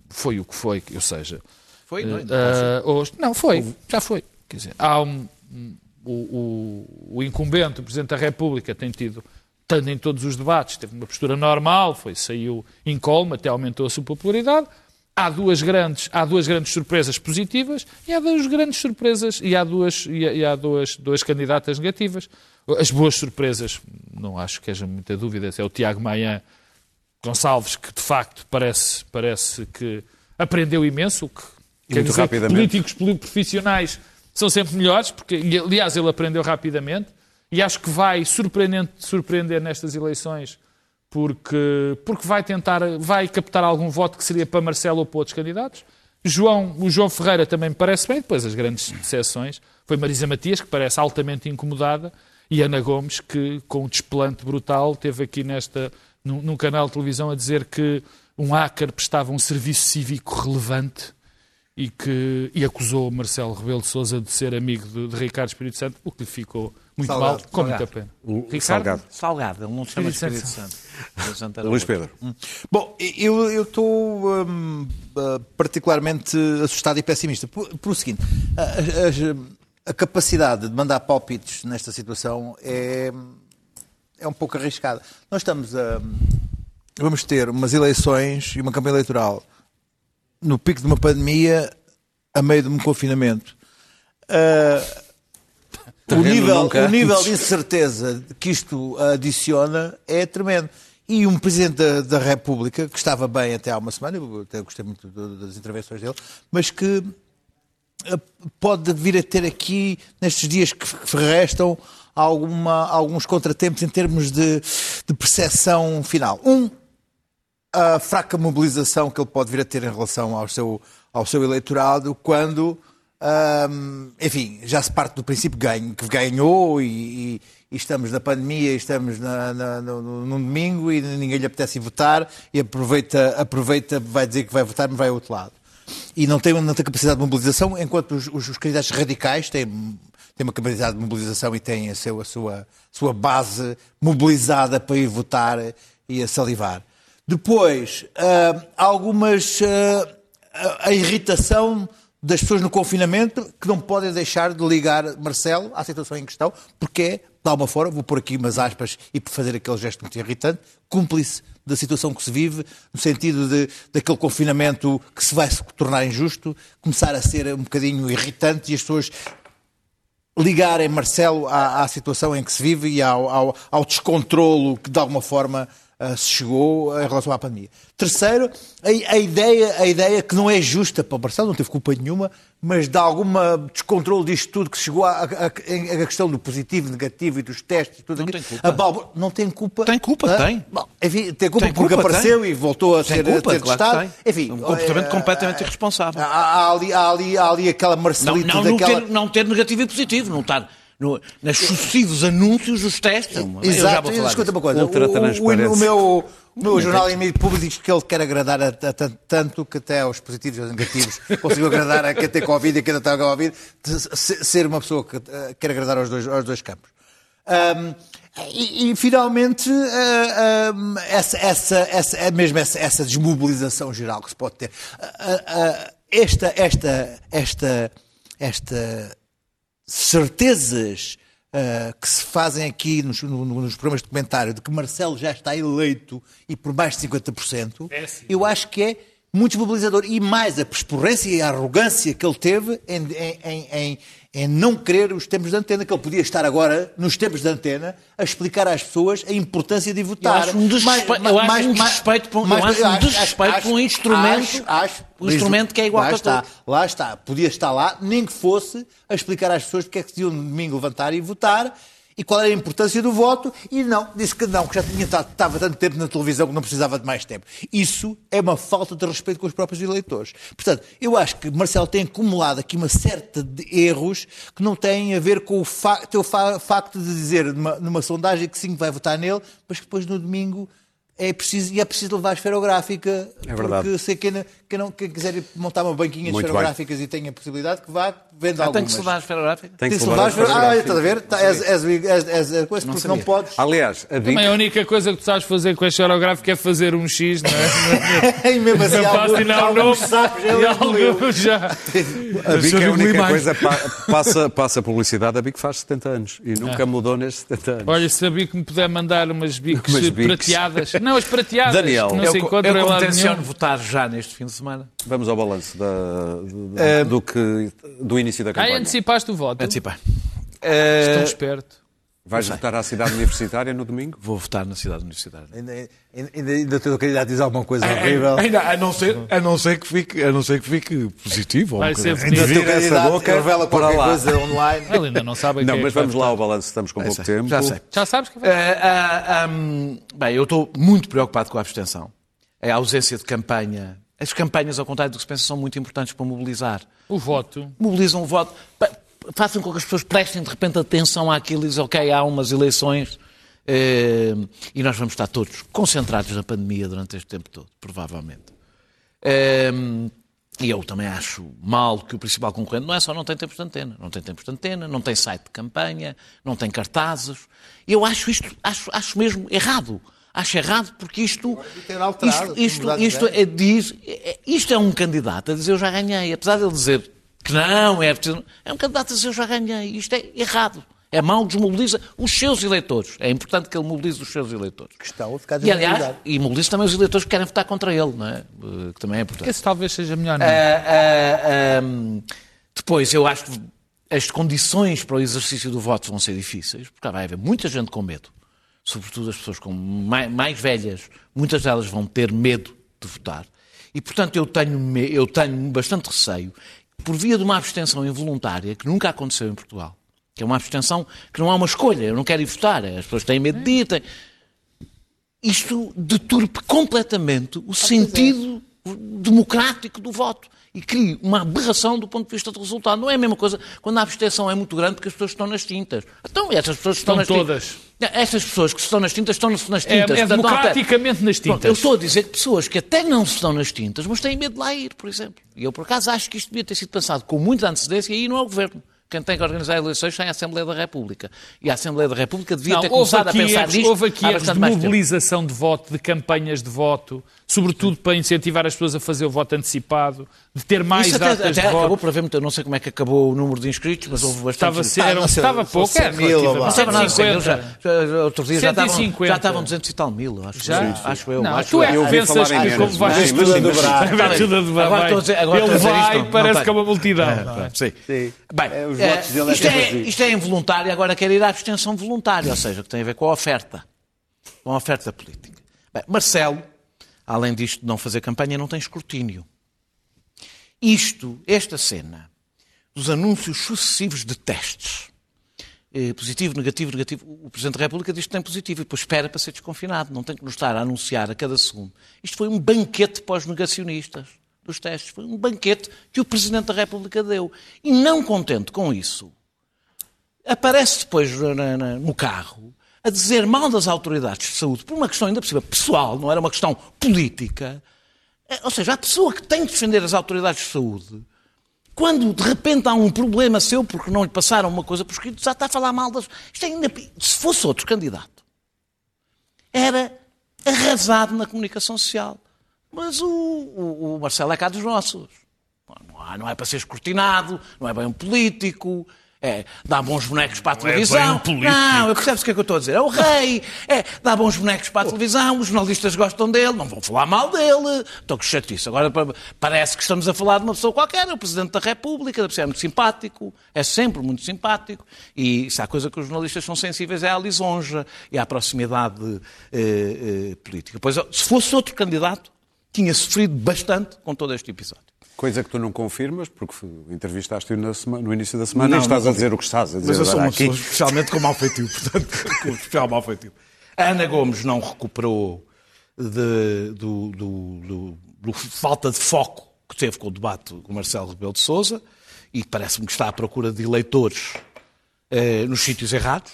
foi o que foi, ou seja, Foi, não é? ah, hoje- não, foi, já foi. Quer dizer, há um, um- o, o, o incumbente, o Presidente da República, tem tido, tanto em todos os debates, teve uma postura normal, foi, saiu incólume, até aumentou a sua popularidade. Há duas grandes, há duas grandes surpresas positivas e há duas grandes surpresas e há duas, e e há duas, duas candidatas negativas. As boas surpresas, não acho que haja muita dúvida, é o Tiago Maia Gonçalves, que de facto parece, parece que aprendeu imenso, o que quer muito dizer rapidamente. políticos profissionais são sempre melhores, porque, aliás, ele aprendeu rapidamente e acho que vai surpreender, surpreender nestas eleições porque, porque vai tentar, vai captar algum voto que seria para Marcelo ou para outros candidatos. João, o João Ferreira também me parece bem, depois as grandes decepções. Foi Marisa Matias, que parece altamente incomodada, e Ana Gomes, que com um desplante brutal teve aqui nesta, num, num canal de televisão a dizer que um hacker prestava um serviço cívico relevante e que e acusou Marcelo Rebelo de Sousa de ser amigo de, de Ricardo Espírito Santo, o que lhe ficou muito Salgado, mal, com salgado. muita pena. O Ricardo? Salgado. Salgado, ele não se chama Espírito Espírito Santo. Santo Luís. Pedro. Bom, eu eu estou hum, ah, particularmente assustado e pessimista por, por o seguinte: a, a- a capacidade de mandar palpites nesta situação é, é um pouco arriscada. Nós estamos a. Vamos ter umas eleições e uma campanha eleitoral no pico de uma pandemia a meio de um confinamento. Ah, o nível, o nível de incerteza que isto adiciona é tremendo. E um Presidente da, da República, que estava bem até há uma semana, eu até gostei muito das intervenções dele, mas que eh, pode vir a ter aqui, nestes dias que que restam, alguma, alguns contratempos em termos de, de percepção final. Um, a fraca mobilização que ele pode vir a ter em relação ao seu, ao seu eleitorado quando, enfim, já se parte do princípio ganho, que ganhou e, e- e estamos na pandemia, estamos na, na, no, num domingo e ninguém lhe apetece votar e aproveita, aproveita, vai dizer que vai votar, mas vai ao outro lado. E não tem, não capacidade de mobilização, enquanto os, os, os candidatos radicais têm, têm uma capacidade de mobilização e têm a, seu, a sua, sua base mobilizada para ir votar e a salivar. Depois, ah, algumas. a- a irritação das pessoas no confinamento que não podem deixar de ligar Marcelo à situação em questão, porque é, de alguma forma, vou pôr aqui umas aspas e por fazer aquele gesto muito irritante, cúmplice da situação que se vive, no sentido de daquele confinamento que se vai se tornar injusto, começar a ser um bocadinho irritante e as pessoas ligarem Marcelo à, à situação em que se vive e ao, ao, ao descontrolo que de alguma forma ah, se chegou em relação à pandemia. Terceiro, a, a ideia, a ideia que não é justa para o Marcelo, não teve culpa nenhuma, mas de alguma descontrole disto tudo que chegou à, questão do positivo, negativo e dos testes e tudo Não aquilo. tem culpa. A não tem culpa. Tem culpa, Ah, tem. Bom, enfim, tem culpa Tem porque culpa, apareceu tem. e voltou a Tem ser, culpa, a ter claro testado. tem. Enfim, Um comportamento eh, completamente irresponsável. Há, há ali, há, ali, há ali aquela Não, Marcelita não, não, daquela... ter, não ter negativo e positivo, não estar no, nos sucessivos anúncios dos testes. Eu já Exato, vou falar escuta disso. uma coisa. O, o, o meu, o meu jornal em meio público diz que ele quer agradar a, a- a- tanto que até aos positivos e aos negativos conseguiu agradar a quem tem Covid e a quem não tem Covid, ser uma pessoa que eh, quer agradar aos dois, aos dois campos. Ahm, e, e, finalmente, ah, ahm, essa, essa, essa, é mesmo essa, essa desmobilização geral que se pode ter. Ah, ah, esta, esta, esta, esta certezas ah, que se fazem aqui nos, no- no- nos programas de comentário de que Marcelo já está eleito e por mais de 50%, eu acho que é muito desmobilizador. E mais a persporrência e a arrogância que ele teve em, em- em- em- em não querer os tempos de antena, que ele podia estar agora, nos tempos de antena, a explicar às pessoas a importância de votar. acho um desrespeito- eu acho um desrespeito para um- eu acho um desrespeito um instrumento- acho- acho- um instrumento que é igual lá para está, todos. Lá está. Podia estar lá, nem que fosse, a explicar às pessoas porque é que se iam no domingo levantar e votar e qual era a importância do voto. E não, disse que não, que já tinha estava tanto tempo na televisão que não precisava de mais tempo. Isso é uma falta de respeito com os próprios eleitores. Portanto, eu acho que Marcelo tem acumulado aqui uma certa de erros que não têm a ver com o fa teu fa- facto de dizer numa, numa sondagem que sim que vai votar nele, mas que depois no domingo. É preciso, e é preciso levar a esferográfica. É verdade. Porque sei quem, não- quem, não, quem quiser ir montar uma banquinha de esferográficas e tenha a possibilidade que vá, venda Ah, algumas. tem que se levar a esferográfica? Tem que que se se levar a as esferográfica. Ah, estás a ver? Tá, és- és- és- és- és coisa, porque não podes. Aliás, a Também BIC, a única coisa que tu sabes fazer com a xerográfica é fazer um X, não é? E mesmo assim, É para alguns- assinar o nome alguns sapos ele e algo já. a BIC é a única coisa, pa- passa, passa publicidade, a BIC faz 70 anos e nunca mudou nestes 70 anos. Olha, sabia que me puder mandar umas biques. prateadas. Não, as prateadas. Daniel. que não Eu, se encontram em lado tenciono nenhum. votar já neste fim de semana. Vamos ao balanço da- do, do que, do início da Ah, campanha. antecipaste o voto. Antecipar. Tão esperto. Vais votar à cidade universitária no domingo? Vou votar na cidade universitária. Ainda, ainda, ainda, ainda candidato a dizer alguma coisa horrível. Ainda, a, não ser, a, não ser que fique, a não ser que fique positivo. ou Vai ser assim. Ainda Vira essa boca revela para qualquer lá. coisa online. Ele ainda não sabe Não, é mas vai vamos lá ao balanço, estamos com pouco sei, tempo. Já sei. Já sabes que vai. Ah, ah, ah, bem, eu estou muito preocupado com a abstenção. É a ausência de campanha. As campanhas, ao contrário do que se pensa, são muito importantes para mobilizar. O voto. Mobilizam o voto. Façam com que as pessoas prestem de repente atenção àquilo e dizem, ok, há umas eleições eh, e nós vamos estar todos concentrados na pandemia durante este tempo todo, provavelmente. Eh, e eu também acho mal que o principal concorrente não é só não tem tempos de antena, não tem tempos de antena, não tem site de campanha, não tem cartazes. Eu acho isto, acho, acho mesmo errado. Acho errado porque isto, ter alterado, isto, isto, isto é, diz, é- isto é um candidato a dizer eu já ganhei, apesar de ele dizer que não, é preciso. É um candidato a dizer eu já ganhei. Isto é errado. É mau, desmobiliza os seus eleitores. É importante que ele mobilize os seus eleitores. Que estão a ficar E, aliás, e mobiliza também os eleitores que querem votar contra ele, não é? Eh, Que também é importante. Esse talvez seja melhor, não é? ah, ahm, depois, eu acho que as condições para o exercício do voto vão ser difíceis, porque vai haver muita gente com medo, sobretudo as pessoas mais, mais velhas, muitas delas vão ter medo de votar. E, portanto, eu tenho, eu tenho bastante receio, por via de uma abstenção involuntária, que nunca aconteceu em Portugal, que é uma abstenção que não é uma escolha, eu não quero ir votar, as pessoas têm medo de ir, têm... isto deturpe completamente o sentido democrático do voto e cria uma aberração do ponto de vista do resultado. Não é a mesma coisa quando a abstenção é muito grande porque as pessoas estão nas tintas. Então, essas pessoas estão, Estão nas todas. tintas. Essas pessoas que estão nas tintas estão nas É, tintas. é Portanto, há- democraticamente nas Pronto, tintas. eu estou a dizer que pessoas que até não estão nas tintas, mas têm medo de lá ir, por exemplo. E eu, por acaso, acho que isto devia ter sido pensado com muita antecedência e aí não é o Governo. Quem tem que organizar eleições é a Assembleia da República. E a Assembleia da República devia Não, ter começado aqui, a pensar erros, nisto houve aqui há erros de mobilização de voto, de campanhas de voto, sobretudo para incentivar as pessoas a fazer o voto antecipado, de ter mais Isso até, datas até de voto. acabou muito, eu não sei como é que acabou o número de inscritos, mas houve bastante. Estava, ser, era, um- não estava são pouco, 100 mil. Não estava nada, 150. já, já, outro dia já estavam, 150. já estavam 200 e tal mil, acho, Já? eu, acho eu. Não, acho tu é eu. que pensas que como vais tudo a dobrar. Agora estou a dizer- agora Ele estou a dizer vai, isto, não parece que é uma multidão. Sim. Bem, É, os eh, votos dele é isto, é, isto é involuntário, agora quer ir à abstenção voluntária, ou seja, que tem a ver com a oferta, com a oferta política. Bem, Marcelo, além disto de não fazer campanha, não tem escrutínio. Isto, esta cena, dos anúncios sucessivos de testes, eh, positivo, negativo, negativo, o Presidente da República diz que tem positivo e depois espera para ser desconfinado, não tem que nos estar a anunciar a cada segundo. Isto foi um banquete para os negacionistas dos testes, foi um banquete que o Presidente da República deu. E não contente com isso, aparece depois no carro a dizer mal das autoridades de saúde, por uma questão ainda cima pessoal, não era uma questão política. Eh, Ou seja, a pessoa que tem que defender as autoridades de saúde, quando de repente há um problema seu porque não lhe passaram uma coisa por escrito, já está a falar mal das. Isto é ainda... Se fosse outro candidato, era arrasado na comunicação social. Mas o, o- o Marcelo é cá dos nossos. Não, é para ser escrutinado, não é bem um político, é, dá bons bonecos para a televisão. bem um. Não, eu percebo o que é que eu estou a dizer. É o rei, é, dá bons bonecos para a televisão, os jornalistas gostam dele, não vão falar mal dele. Estou que chatice. Agora pa- parece que estamos a falar de uma pessoa qualquer, é o Presidente da República, deve ser é muito simpático, é sempre muito simpático. E se há coisa que os jornalistas são sensíveis é à lisonja e à proximidade eh, eh, política. Pois, se fosse outro candidato, tinha sofrido bastante com todo este episódio. Coisa que tu não confirmas, porque entrevistaste-o no início da semana Não, e estás a dizer o que estás a dizer Mas eu sou uma aqui. pessoa especialmente com mau feitio, portanto, com especial feitio. A Ana Gomes não recuperou de- do, do- do- do falta de foco que teve com o debate com o Marcelo Rebelo de Sousa e parece-me que está à procura de eleitores eh, nos sítios errados.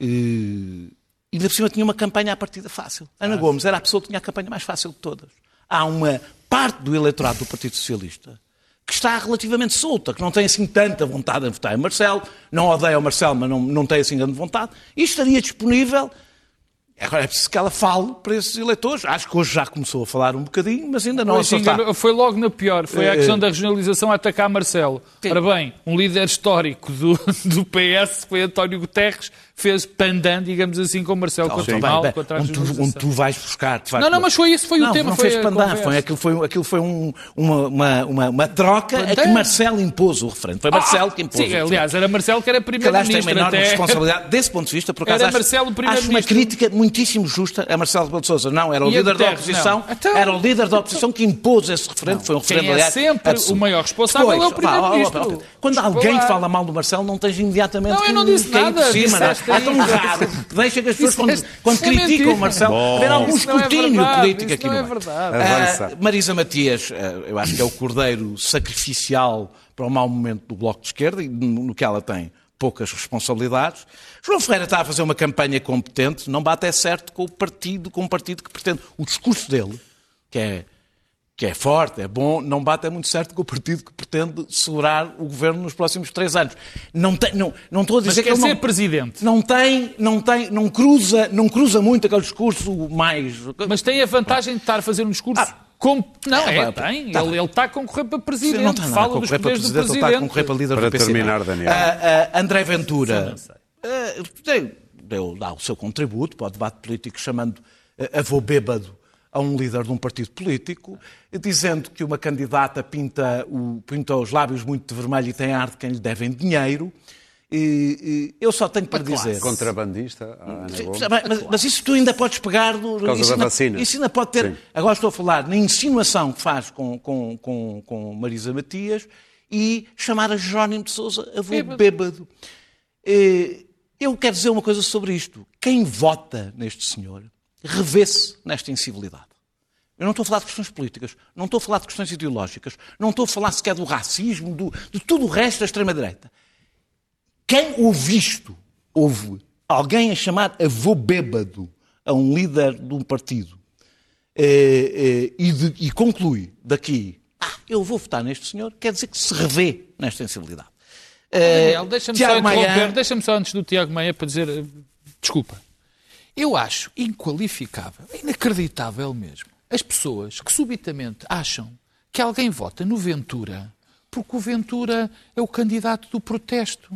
E, e ainda por cima tinha uma campanha à partida fácil. Ana Gomes era a pessoa que tinha a campanha mais fácil de todas. Há uma parte do eleitorado do Partido Socialista que está relativamente solta, que não tem assim tanta vontade em votar em Marcelo, não odeia o Marcelo, mas não, não tem assim grande vontade, e estaria disponível. Agora é preciso que ela fale para esses eleitores. Acho que hoje já começou a falar um bocadinho, mas ainda não está. enganou- Foi logo na pior. Foi a Eh, questão da regionalização a atacar Marcelo. Sim. Ora bem, um líder histórico do, do PS, foi António Guterres, fez pandan, digamos assim, com Marcelo o mal, bem, contra a onde, tu, onde tu vais buscar. tu vais- Não, não, mas foi isso, foi o não, tema, Não foi fez pandan, foi, aquilo foi, aquilo foi um- uma, uma, uma, uma troca a que Pandan? Marcelo impôs o referendo. Foi Marcelo que impôs Sim, o aliás, era Marcelo que era que aliás tem uma primeiro-ministro. enorme até- responsabilidade. Desse ponto de vista, por acaso, Era acho, Marcelo o acho uma primeiro-ministro. crítica muitíssimo justa a Marcelo Rebelo de Sousa. Não, era o E líder da oposição, não. Então- era o líder da oposição que impôs esse referendo. Foi um referendo, é aliás, sempre o maior responsável é o primeiro-ministro. Quando alguém fala mal do Marcelo, não tens imediatamente Não, eu não disse nada, não é? disseste É tão aí. raro. Deixa que as pessoas, quando, quando é criticam o Marcelo, haver algum é escrutínio verdade, político aqui não no é verdade. Ah, Marisa Matias, ah, eu acho que é o cordeiro sacrificial para o mau momento do Bloco de Esquerda e no no que ela tem poucas responsabilidades. João Ferreira está a fazer uma campanha competente, não bate é certo com o partido, com um partido que pretende. O discurso dele, que é, que é forte, é bom, não bate é muito certo com o partido que pretende segurar o governo nos próximos três anos. Não, tem, não, não estou a dizer Mas que quer ele ser não, presidente. não tem, não tem, não cruza, não cruza muito aquele discurso mais. Mas tem a vantagem de estar a fazer um discurso Ah. como... Não, É, é, pá, tem. tá ele, ele está a concorrer para presidente. não está nada a Fala dos concorrer para do presidente, ele está a presidente. concorrer para líder Para do PC. terminar, Daniel. Ah, ah, André Ventura ah, deu, deu, dá o seu contributo para o debate político, chamando ah, avô bêbado a um líder de um partido político, dizendo que uma candidata pinta, o- pinta os lábios muito de vermelho e tem ar de quem lhe devem dinheiro. E- e eu só tenho para dizer. Contrabandista, está bem, mas, mas isso tu ainda podes pegar no. causa isso da ainda- vacina. Isso ainda pode ter. Sim. Agora estou a falar na insinuação que faz com, com, com, com Marisa Matias e chamar a Jerónimo de Souza avô Bêbado. bêbado. Eh, Eu quero dizer uma coisa sobre isto. Quem vota neste senhor revê-se nesta incivilidade. Eu não estou a falar de questões políticas, não estou a falar de questões ideológicas, não estou a falar sequer do racismo, do, de tudo o resto da extrema-direita. Quem ouve isto, ouve alguém a chamar avô bêbado a um líder de um partido eh, eh, e, de- e conclui daqui, ah, eu vou votar neste senhor, quer dizer que se revê nesta sensibilidade. Eh, Daniel, deixa-me só Maia- deixa-me só antes do Tiago Maia para dizer, eh, desculpa. Eu acho inqualificável, inacreditável mesmo, as pessoas que subitamente acham que alguém vota no Ventura porque o Ventura é o candidato do protesto.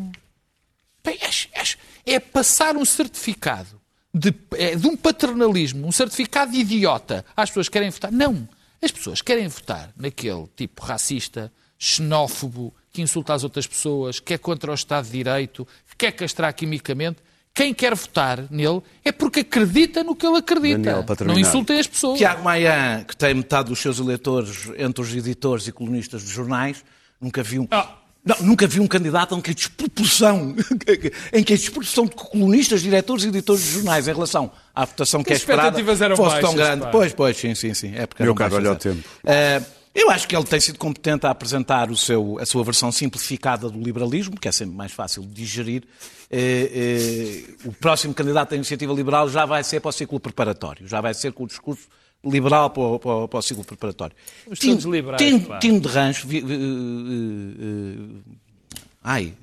Bem, acho- acho- É passar um certificado de, é de um paternalismo, um certificado de idiota às pessoas que querem votar. Não. As pessoas querem votar naquele tipo racista, xenófobo, que insulta as outras pessoas, que é contra o Estado de Direito, que quer castrar quimicamente. Quem quer votar nele é porque acredita no que ele acredita. Daniel, para Não insultem as pessoas. Tiago Maia, que tem metade dos seus eleitores entre os editores e colunistas de jornais, nunca viu um, Ah. não, nunca vi um candidato em que a desproporção, em que a desproporção de colunistas, diretores e editores de jornais em relação à votação que é As esperada expectativas eram fosse tão baixas, grande. pá. Pois, pois, sim, sim, sim. É porque Meu caro, olha o é. tempo. Eh, eu acho que ele tem sido competente a apresentar o seu, a sua versão simplificada do liberalismo, que é sempre mais fácil de digerir. Eh, eh, o próximo candidato da Iniciativa Liberal já vai ser para o ciclo preparatório, já vai ser com o discurso liberal para o, para o- para o ciclo preparatório. Os Tino- liberais, Tino-. Tino de Rancho. vi- eh, eh, eh, ai,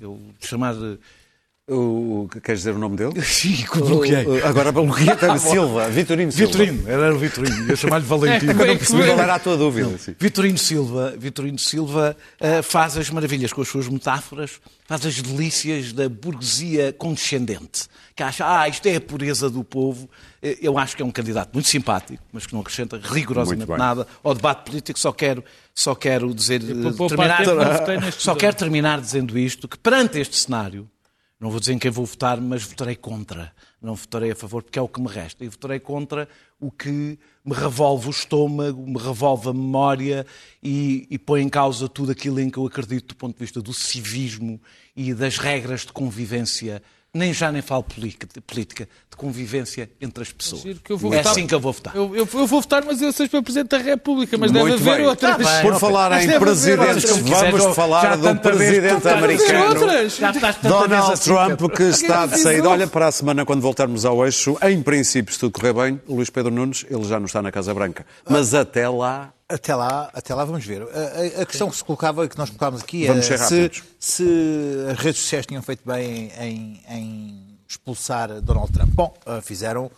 eu chamar. O, o- queres dizer o nome dele? Sim, bloqueei. O- Agora bloqueei até Silva, Vitorino Silva. Vitorino, era o Vitorino, ia chamar-lhe Valentino. É, Mas não Bem, percebi qual era a tua dúvida. sim. Vitorino Silva, Vitorino Silva eh, faz as maravilhas com as suas metáforas, faz as delícias da burguesia condescendente, que acha, ah, isto é a pureza do povo. Eh, Eu acho que é um candidato muito simpático, mas que não acrescenta rigorosamente nada ao debate político. Só quero, só quero dizer, eh, terminar, não só quero terminar dizendo isto, que perante este cenário, não vou dizer em quem vou votar, mas votarei contra. Não votarei a favor, porque é o que me resta. E votarei contra o que me revolve o estômago, me revolve a memória e, e põe em causa tudo aquilo em que eu acredito do ponto de vista do civismo e das regras de convivência. Nem já nem falo política, política, de convivência entre as pessoas. Giro que eu vou é votar- assim que eu vou votar. Eu, eu- eu vou votar, mas eu seja para Presidente da República, mas Muito deve haver outras. Tá bem. Por ok. falar Mas em presidentes, quiser, vamos já- falar do vez presidente americano. Donald assim, Trump, que está de fiz saída. Olha, para a semana, quando voltarmos ao eixo, em princípio, se tudo correr bem, o Luís Pedro Nunes, ele já não está na Casa Branca. Mas até lá, Até lá, até lá vamos ver. A, a- a questão que se colocava, que nós colocámos aqui, ser se, se as redes sociais tinham feito bem em, em expulsar Donald Trump. Bom, ah, fizeram,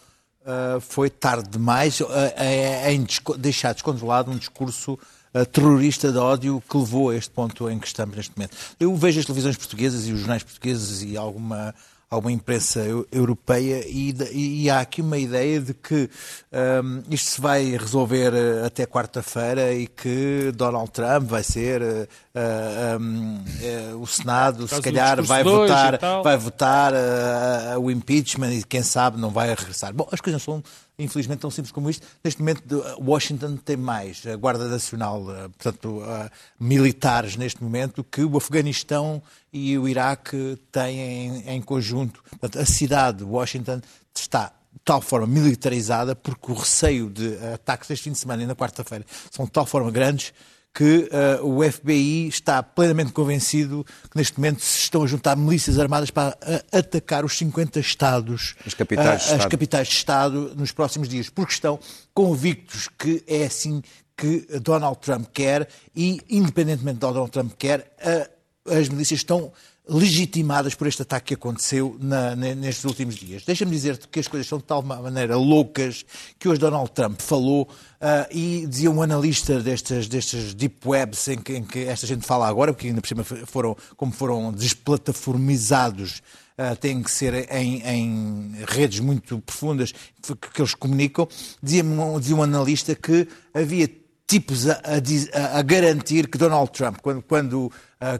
ah, foi tarde demais ah, ah, em desco- deixar descontrolado um discurso terrorista de ódio que levou a este ponto em que estamos neste momento. Eu vejo as televisões portuguesas e os jornais portugueses e alguma alguma imprensa eu- europeia e, e há aqui uma ideia de que hum, isto se vai resolver eh, até quarta-feira e que Donald Trump vai ser eh, eh, hum, eh, o Senado se calhar vai votar vai votar eh, o impeachment e quem sabe não vai regressar. Bom, as coisas não são infelizmente tão simples como isto. Neste momento de- Washington tem mais a Guarda Nacional, eh, portanto eh, militares neste momento que o Afeganistão e o Iraque têm em, em conjunto. Portanto, a cidade de Washington está de tal forma militarizada porque o receio de ataques este fim de semana e na quarta-feira são de tal forma grandes que eh, o FBI está plenamente convencido que neste momento se estão a juntar milícias armadas para eh, atacar os 50 estados, As capitais de eh, as Estado. capitais de Estado nos próximos dias, porque estão convictos que é assim que Donald Trump quer e, independentemente de Donald Trump quer, as milícias estão legitimadas por este ataque que aconteceu na- ne- nestes últimos dias. Deixa-me dizer-te que as coisas são de tal ma- maneira loucas que hoje Donald Trump falou ah, e dizia um analista destas, destas deep webs em que, em que esta gente fala agora, porque ainda por cima foram, como foram desplataformizados Uh, têm que ser em, em redes muito profundas que, que eles comunicam. Dizia, dizia um analista que havia tipos a, a a- garantir que Donald Trump, quando, quando uh,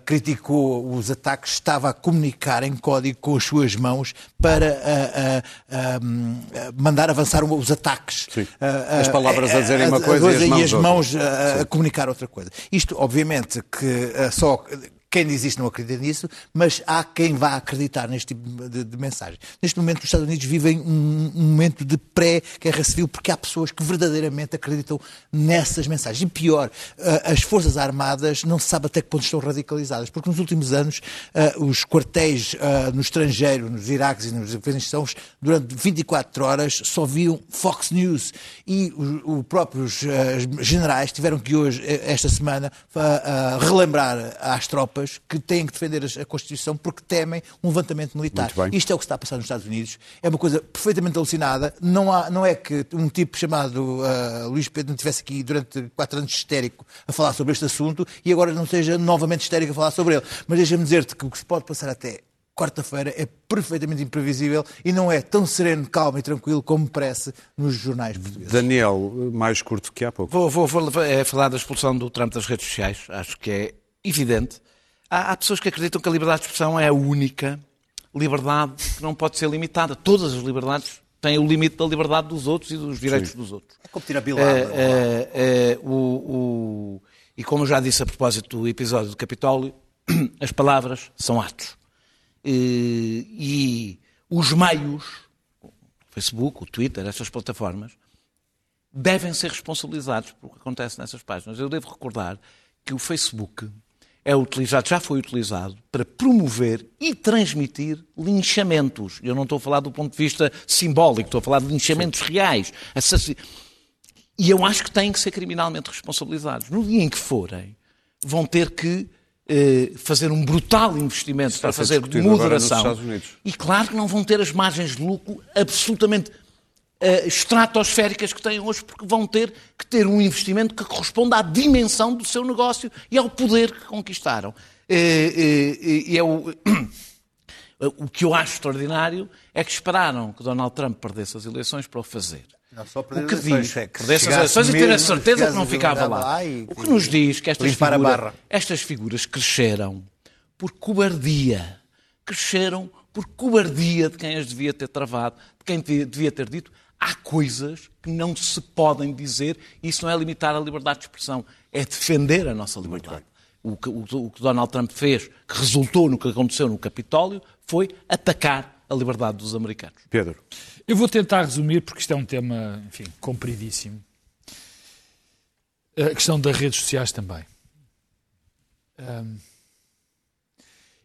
criticou os ataques, estava a comunicar em código com as suas mãos para uh, uh, um, mandar avançar os ataques. As palavras a dizerem uma as- coisa e as mãos as outra. mãos a, comunicar outra coisa. Isto, obviamente, que só quem diz isto não acredita nisso, mas há quem vá acreditar neste tipo de, de mensagem. Neste momento, os Estados Unidos vivem um, um momento de pré-guerra civil porque há pessoas que verdadeiramente acreditam nessas mensagens. E pior, uh, as Forças Armadas não se sabe até que ponto estão radicalizadas, porque nos últimos anos uh, os quartéis uh, no estrangeiro, nos Iraques e nos Afeganistão, durante 24 horas só viam Fox News e os próprios generais tiveram que hoje, eh, esta semana, relembrar às tropas que têm que defender a Constituição porque temem um levantamento militar. Isto é o que está a passar nos Estados Unidos. É uma coisa perfeitamente alucinada. Não, há, não é que um tipo chamado uh, Luís Pedro não estivesse aqui durante quatro anos histérico a falar sobre este assunto e agora não seja novamente histérico a falar sobre ele. Mas deixa-me dizer-te que o que se pode passar até quarta-feira é perfeitamente imprevisível e não é tão sereno, calmo e tranquilo como parece nos jornais portugueses. Daniel, mais curto que há pouco. Vou, vou, vou é, falar da expulsão do Trump das redes sociais. Acho que é evidente. Há, há pessoas que acreditam que a liberdade de expressão é a única liberdade que não pode ser limitada. Todas as liberdades têm o limite da liberdade dos outros e dos direitos dos outros. É como tirar É, bilada. é, é, o, o- e como eu já disse a propósito do episódio do Capitólio, as palavras são atos. E, e os meios, o Facebook, o Twitter, essas plataformas, devem ser responsabilizados pelo que acontece nessas páginas. Eu devo recordar que o Facebook é utilizado, já foi utilizado, para promover e transmitir linchamentos. Eu não estou a falar do ponto de vista simbólico, estou a falar de linchamentos reais. Assassi- E eu acho que têm que ser criminalmente responsabilizados. No dia em que forem, vão ter que eh, fazer um brutal investimento para fazer moderação. E claro que não vão ter as margens de lucro absolutamente eh, estratosféricas que têm hoje, porque vão ter que ter um investimento que corresponda à dimensão do seu negócio e ao poder que conquistaram. Eh, eh, E é o, o que eu acho extraordinário é que esperaram que Donald Trump perdesse as eleições para o fazer. Não só O que diz, é que perdesse as eleições e ter a certeza que não ficava lá. lá e- O que nos diz que estas limpar a figuras, barra. estas figuras cresceram por cobardia. Cresceram por cobardia de quem as devia ter travado, de quem devia ter dito. Há coisas que não se podem dizer e isso não é limitar a liberdade de expressão, é defender a nossa liberdade. O que, o- o que Donald Trump fez, que resultou no que aconteceu no Capitólio, foi atacar a liberdade dos americanos. Pedro. Eu vou tentar resumir, porque isto é um tema, enfim, compridíssimo. A questão das redes sociais também.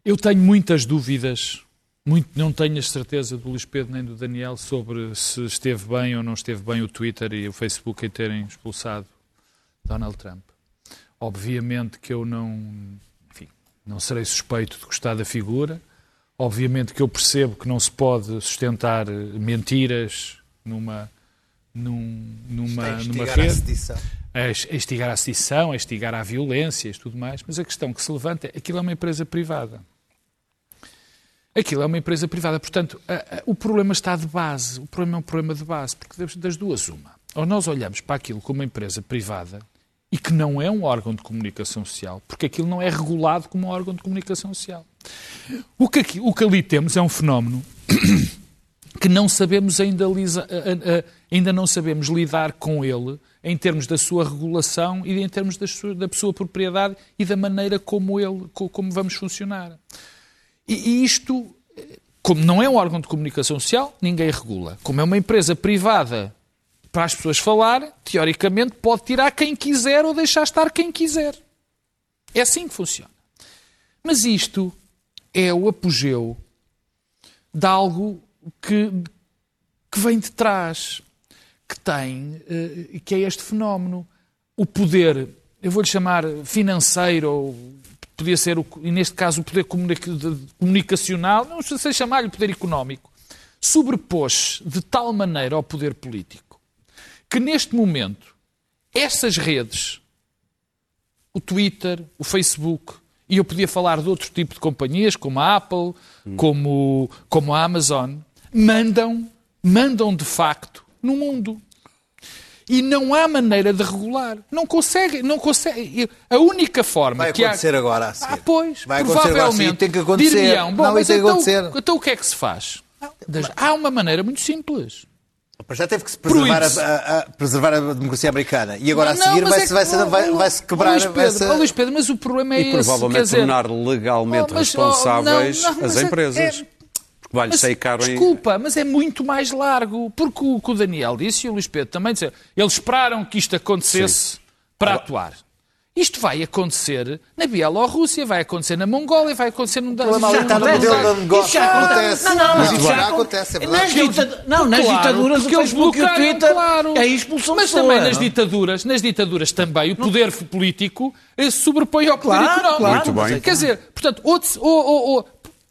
Eu tenho muitas dúvidas, muito, não tenho a certeza do Luís Pedro nem do Daniel sobre se esteve bem ou não esteve bem o Twitter e o Facebook em terem expulsado Donald Trump. Obviamente que eu não, enfim, não serei suspeito de gostar da figura. Obviamente que eu percebo que não se pode sustentar mentiras numa, num- numa, numa Instigar a rede sedição. a es- a instigar a sedição, a instigar a violência e tudo mais, mas a questão que se levanta é aquilo é uma empresa privada. Aquilo é uma empresa privada. Portanto, a- a- o problema está de base. O problema é um problema de base, porque das- duas, uma. Ou nós olhamos para aquilo como uma empresa privada e que não é um órgão de comunicação social, porque aquilo não é regulado como um órgão de comunicação social. O que, aqui- o que ali temos é um fenómeno que não sabemos ainda, lisa- ainda não sabemos lidar com ele em termos da sua regulação e em termos da sua, da sua propriedade e da maneira como ele co- como vamos funcionar. E, isto, como não é um órgão de comunicação social, ninguém regula. Como é uma empresa privada para as pessoas falar, teoricamente pode tirar quem quiser ou deixar estar quem quiser. É assim que funciona. Mas isto é o apogeu de algo que, que vem de trás, que tem, eh, que é este fenómeno. O poder, eu vou-lhe chamar financeiro ou podia ser, o, e neste caso, o poder comunica- de- comunicacional, não sei chamar-lhe poder económico, sobrepôs de tal maneira ao poder político que neste momento essas redes, o Twitter, o Facebook, e eu podia falar de outro tipo de companhias, como a Apple, como, como a Amazon, mandam, mandam de facto no mundo. E não há maneira de regular. Não consegue, não consegue. A única forma Vai que há... acontecer agora a seguir. Ah, pois, Vai acontecer agora provavelmente. tem que acontecer. Bom, Não, mas isso tem que então, acontecer. então o que é que se faz? Há uma maneira muito simples. Mas já teve que se preservar a, a- a- preservar a democracia americana. E agora Não, a seguir mas vai, é se vai, que- se vai, oh, vai se oh, quebrar Luís Pedro, essa... oh, Luís Pedro, mas o problema é E esse. quer provavelmente dizer, tornar legalmente Oh, mas, oh, responsáveis não, não, as é- empresas. é- vai-lhe Mas, sair caro em... Desculpa, mas é muito mais largo. Porque o que o Daniel disse e o Luís Pedro também disseram, eles esperaram que isto acontecesse para atuar. Isto vai acontecer na Bielorrússia, vai acontecer na Mongólia, vai acontecer num problema ali está no modelo da. Isso já acontece. Não, não, mas Muito isso bem. já Já acontece, é verdade. Nas dita- Não, nas Claro, ditaduras o porque eles Facebook e o bloquearam, Twitter claro. é expulsão Mas também nas não? ditaduras, nas ditaduras também, o poder político eh, se sobrepõe ao poder Claro, económico. claro, Muito bem. Quer dizer, portanto, oh, oh, oh,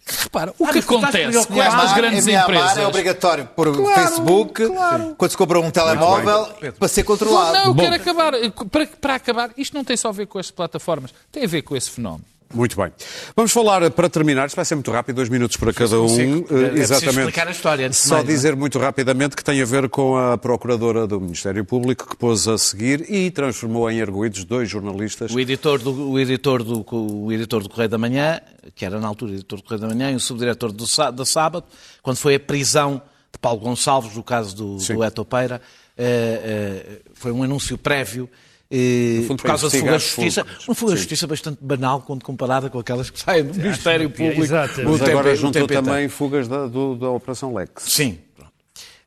repara, o Ah, que acontece com estas Myanmar, grandes em Myanmar empresas... é obrigatório por Claro, Facebook, claro. quando se compra um telemóvel, para ser controlado. Não, eu Bom. quero acabar. Para, para acabar, isto não tem só a ver com as plataformas, tem a ver com esse fenómeno. Muito bem. Vamos falar, para terminar, isto vai ser muito rápido, dois minutos para cada um. Eh, É preciso exatamente. explicar a história antes Só mais, não é? dizer muito rapidamente que tem a ver com a procuradora do Ministério Público que pôs a seguir e transformou em arguídos dois jornalistas. O editor, do, o, editor do, o editor do Correio da Manhã, que era na altura editor do Correio da Manhã, e o subdiretor do, da Sábado, quando foi a prisão de Paulo Gonçalves, no caso do, Sim. do Etopeira, eh, eh, foi um anúncio prévio. Eh, fundo, por causa da fuga à justiça, fugos. uma fuga Sim. justiça bastante banal quando comparada com aquelas que saem do Ministério Público. Exato. no Mas tempo- agora no juntou também fugas da, do- da Operação Lex. Sim. Pronto.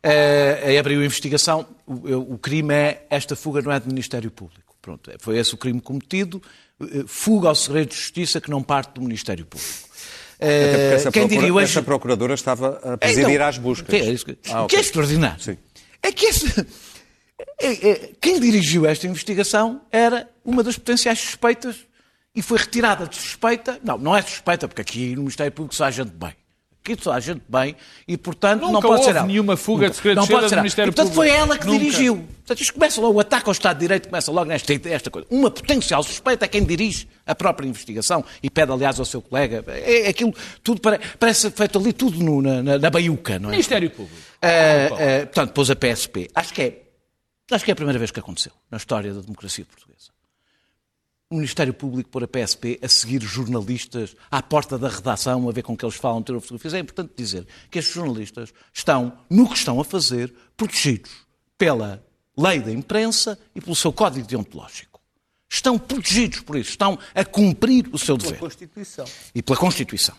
Eh, abriu a investigação. O, o crime é esta fuga não é do Ministério Público. Pronto, foi esse o crime cometido. Eh, Fuga ao segredo de justiça que não parte do Ministério Público. Eh, Até porque essa, quem procura- diria hoje... essa procuradora estava a presidir Então, às buscas. é isso que- Ah, O que é extraordinário Sim. é que esse- é- é- quem dirigiu esta investigação era uma das potenciais suspeitas e foi retirada de suspeita. Não, não é suspeita, porque aqui no Ministério Público só há gente bem. Aqui só há gente bem e, portanto, Nunca não pode ser ela. nenhuma fuga não de ser do. Ministério e, portanto, foi Público. ela que Nunca. dirigiu. Portanto, isto começa logo, o ataque ao Estado de Direito começa logo nesta esta coisa. Uma potencial suspeita é quem dirige a própria investigação e pede, aliás, ao seu colega. É, é aquilo, tudo pare- parece feito ali tudo no- na, na, na baiuca, não é? Ministério Público. Ah, ah, portanto, pôs a PSP. Acho que, é, acho que é a primeira vez que aconteceu na história da democracia portuguesa. O Ministério Público pôr a PSP a seguir jornalistas à porta da redação, a ver com que eles falam, tiram fotografias. É importante dizer que estes jornalistas estão, no que estão a fazer, protegidos pela lei da imprensa e pelo seu código deontológico. Estão protegidos por isso, estão a cumprir o seu dever Constituição. e pela Constituição.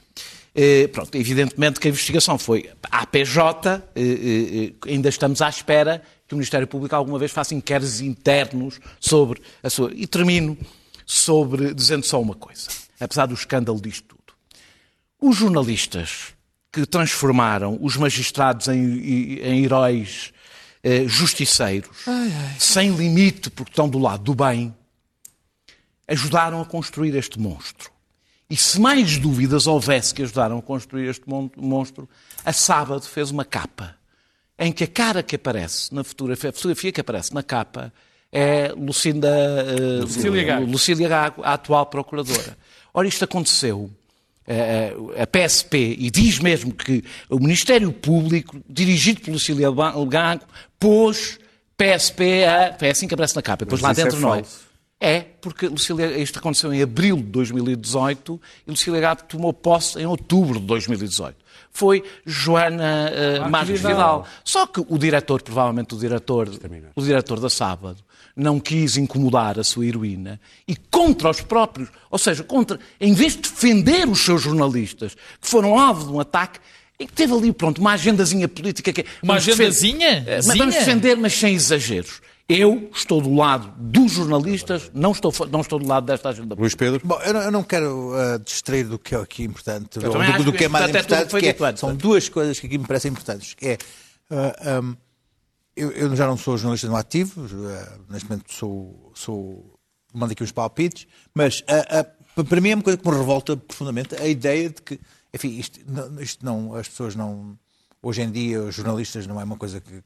Eh, pronto, evidentemente que a investigação foi à PJ, eh, eh, ainda estamos à espera que o Ministério Público alguma vez faça inquéritos internos sobre a sua. E termino sobre dizendo só uma coisa, apesar do escândalo disto tudo. Os jornalistas que transformaram os magistrados em, em heróis eh, justiceiros, sem limite, porque estão do lado do bem, ajudaram a construir este monstro. E se mais dúvidas houvesse que ajudaram a construir este mon- monstro, a Sábado fez uma capa em que a cara que aparece na fotografia, a fotografia que aparece na capa é Lucinda eh, Lucília Gago. Lucília Gago, a atual procuradora. Ora, isto aconteceu. eh, A PSP, e diz mesmo que o Ministério Público, dirigido por Lucília Gago, pôs PSP a. É assim que aparece na capa. Depois Mas lá é dentro não é. falso. É, porque Lucília, isto aconteceu em abril de 2018 e Lucília Gato tomou posse em outubro de 2018. Foi Joana uh, Marques Vidal. Só que o diretor, provavelmente o diretor, o diretor da Sábado, não quis incomodar a sua heroína e contra os próprios, ou seja, contra, em vez de defender os seus jornalistas que foram alvo de um ataque, e que teve ali, pronto, uma agendazinha política que é, Uma vamos defender- agendazinha? Eh, Mas vamos defender, mas sem exageros. Eu estou do lado dos jornalistas, não estou, não estou do lado desta agenda Luís Pedro? Bom, eu não, eu não quero uh, distrair do que é aqui importante, do, acho do que é mais importante é que que é- são duas coisas que aqui me parecem importantes. Que é, uh, um, eu, eu já não sou jornalista no ativo, uh, neste momento sou, sou mando aqui uns palpites, mas uh, uh, Pa- Para mim é uma coisa que me revolta profundamente a ideia de que, enfim, isto, não, isto não- as pessoas não, hoje em dia, os jornalistas não é uma coisa que, que-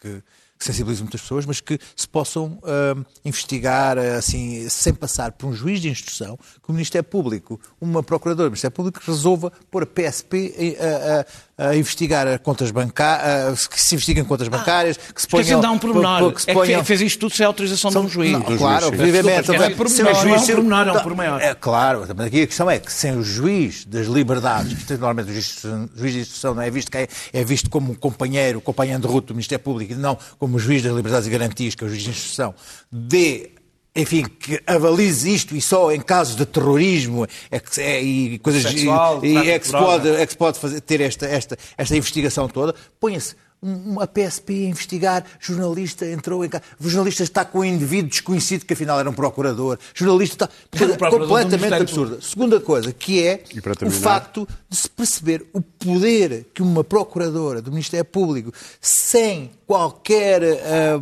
que- que sensibiliza muitas pessoas, mas que se possam ah, investigar, ah, assim, sem passar por um juiz de instrução, que o Ministério Público, uma procuradora do Ministério Público, resolva pôr a PSP a, a- a investigar contas bancárias, que se investiguem contas bancárias, que se ponham... assim dá um pormenor. que se é que ponham- fez isto tudo sem autorização de um juiz. não, claro, obviamente. É é um pormenor, é um Não, pormenor. É claro, mas aqui a questão é que sem o juiz das liberdades, normalmente o juiz, o juiz de instrução não é visto, que é, é visto como um companheiro, companheiro de ruta do Ministério Público, e não como o juiz das liberdades e garantias, que é o juiz de instrução, de enfim, que avalize isto e só em casos de terrorismo é que, é, e coisas Sexual, e, e é que pode, é que se pode fazer, ter esta, esta, esta investigação toda, ponha-se uma PSP a investigar, jornalista entrou em casa, o jornalista está com um indivíduo desconhecido que afinal era um procurador, jornalista está completamente absurda. Segunda coisa, que é o facto de se perceber o poder que uma procuradora do Ministério Público, sem qualquer,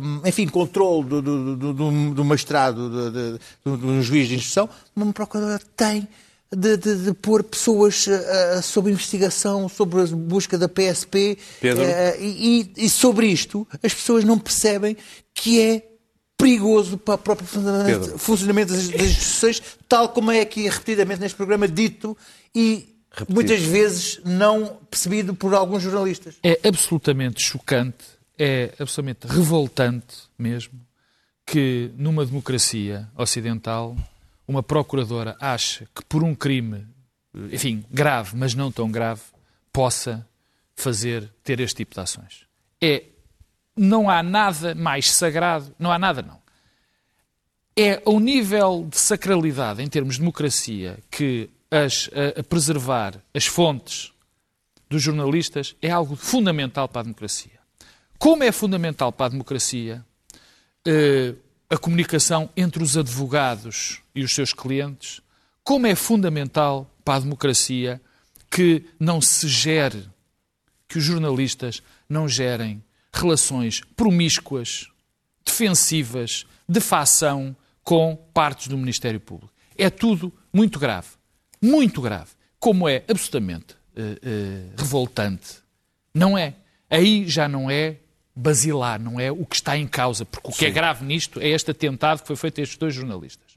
hum, enfim, controle do, do, do, do, do magistrado, do, do, do, do juiz de instrução, uma procuradora tem de, de, de pôr pessoas ah, sob investigação, sobre a busca da PSP. Pedro? eh, e, e- sobre isto, as pessoas não percebem que é perigoso para o próprio funcionamento, Pedro. funcionamento das, das instituições, tal como é aqui repetidamente neste programa dito e muitas vezes não percebido por alguns jornalistas. É absolutamente chocante, é absolutamente revoltante mesmo, que numa democracia ocidental uma procuradora ache que por um crime, enfim, grave, mas não tão grave, possa fazer, ter este tipo de ações. É, não há nada mais sagrado, não há nada não. É ao nível de sacralidade em termos de democracia que as, a- a preservar as fontes dos jornalistas é algo fundamental para a democracia. Como é fundamental para a democracia eh, a comunicação entre os advogados e os seus clientes, como é fundamental para a democracia que não se gere, que os jornalistas não gerem relações promíscuas, defensivas, de facção com partes do Ministério Público. É tudo muito grave. Muito grave. Como é absolutamente eh, eh, revoltante. Não é. Aí já não é basilar, não é o que está em causa. Porque o que é grave nisto é este atentado que foi feito a estes dois jornalistas.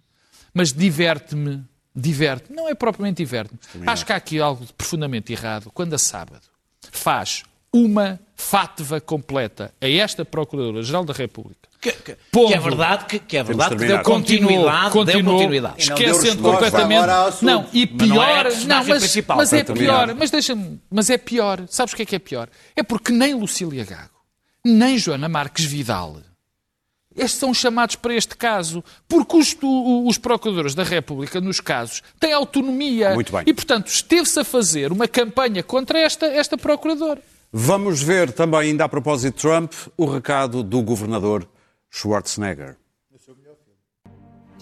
Mas diverte-me, diverte não é propriamente diverte-me. Acho que há aqui algo de profundamente errado quando a sábado faz uma fáteva completa a esta Procuradora-Geral da República. Que, que- Pondo. que é verdade que, que, é verdade que deu continuidade, deu continuou, continuidade. Não deu esquecendo resposta completamente. assunto. Não, e Mas não é pior, não, mas, mas é pior, mas deixa-me, mas é pior. Sabes o que é que é pior? É porque nem Lucília Gago, nem Joana Marques Vidal, estes são chamados para este caso, porque os, os procuradores da República, nos casos, têm autonomia. Muito bem. E, portanto, esteve-se a fazer uma campanha contra esta, esta procuradora. Vamos ver também, ainda a propósito de Trump, o recado do governador Schwarzenegger.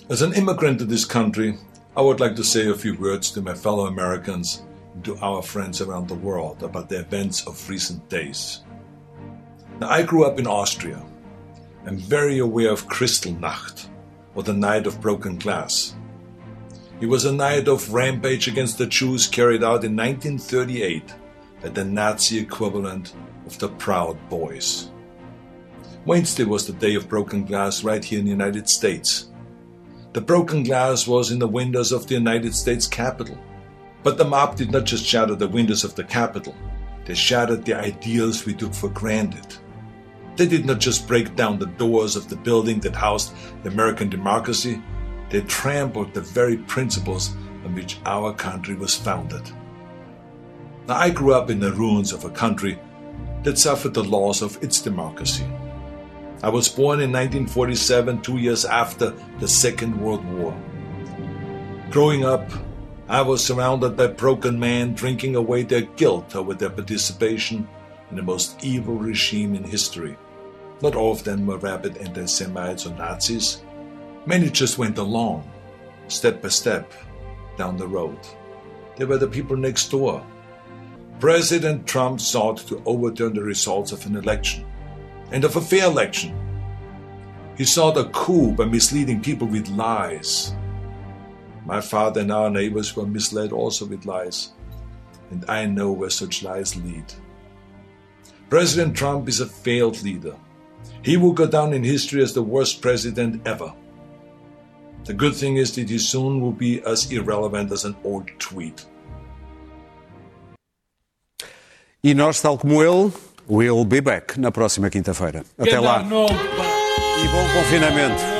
As an immigrant to this country, I would like to say a few words to my fellow Americans and to our friends around the world about the events of recent days. Now, I grew up in Austria. I'm very aware of Kristallnacht, or the Night of Broken Glass. It was a night of rampage against the Jews carried out in 1938 by the Nazi equivalent of the Proud Boys. Wednesday was the day of broken glass right here in the United States. The broken glass was in the windows of the United States Capitol. But the mob did not just shatter the windows of the Capitol, they shattered the ideals we took for granted. They did not just break down the doors of the building that housed the American democracy, they trampled the very principles on which our country was founded. Now, I grew up in the ruins of a country that suffered the loss of its democracy. I was born in 1947, two years after the Second World War. Growing up, I was surrounded by broken men drinking away their guilt over their participation in the most evil regime in history. Not all of them were rabid anti Semites or Nazis. Many just went along, step by step, down the road. They were the people next door. President Trump sought to overturn the results of an election and of a fair election. He sought a coup by misleading people with lies. My father and our neighbors were misled also with lies, and I know where such lies lead. President Trump is a failed leader. He will go down in history as the worst president ever. The good thing is that he soon will be as irrelevant as an old tweet. E nós, tal como ele, will be back na próxima quinta-feira. Até lá. Arnold, pá. E bom confinamento.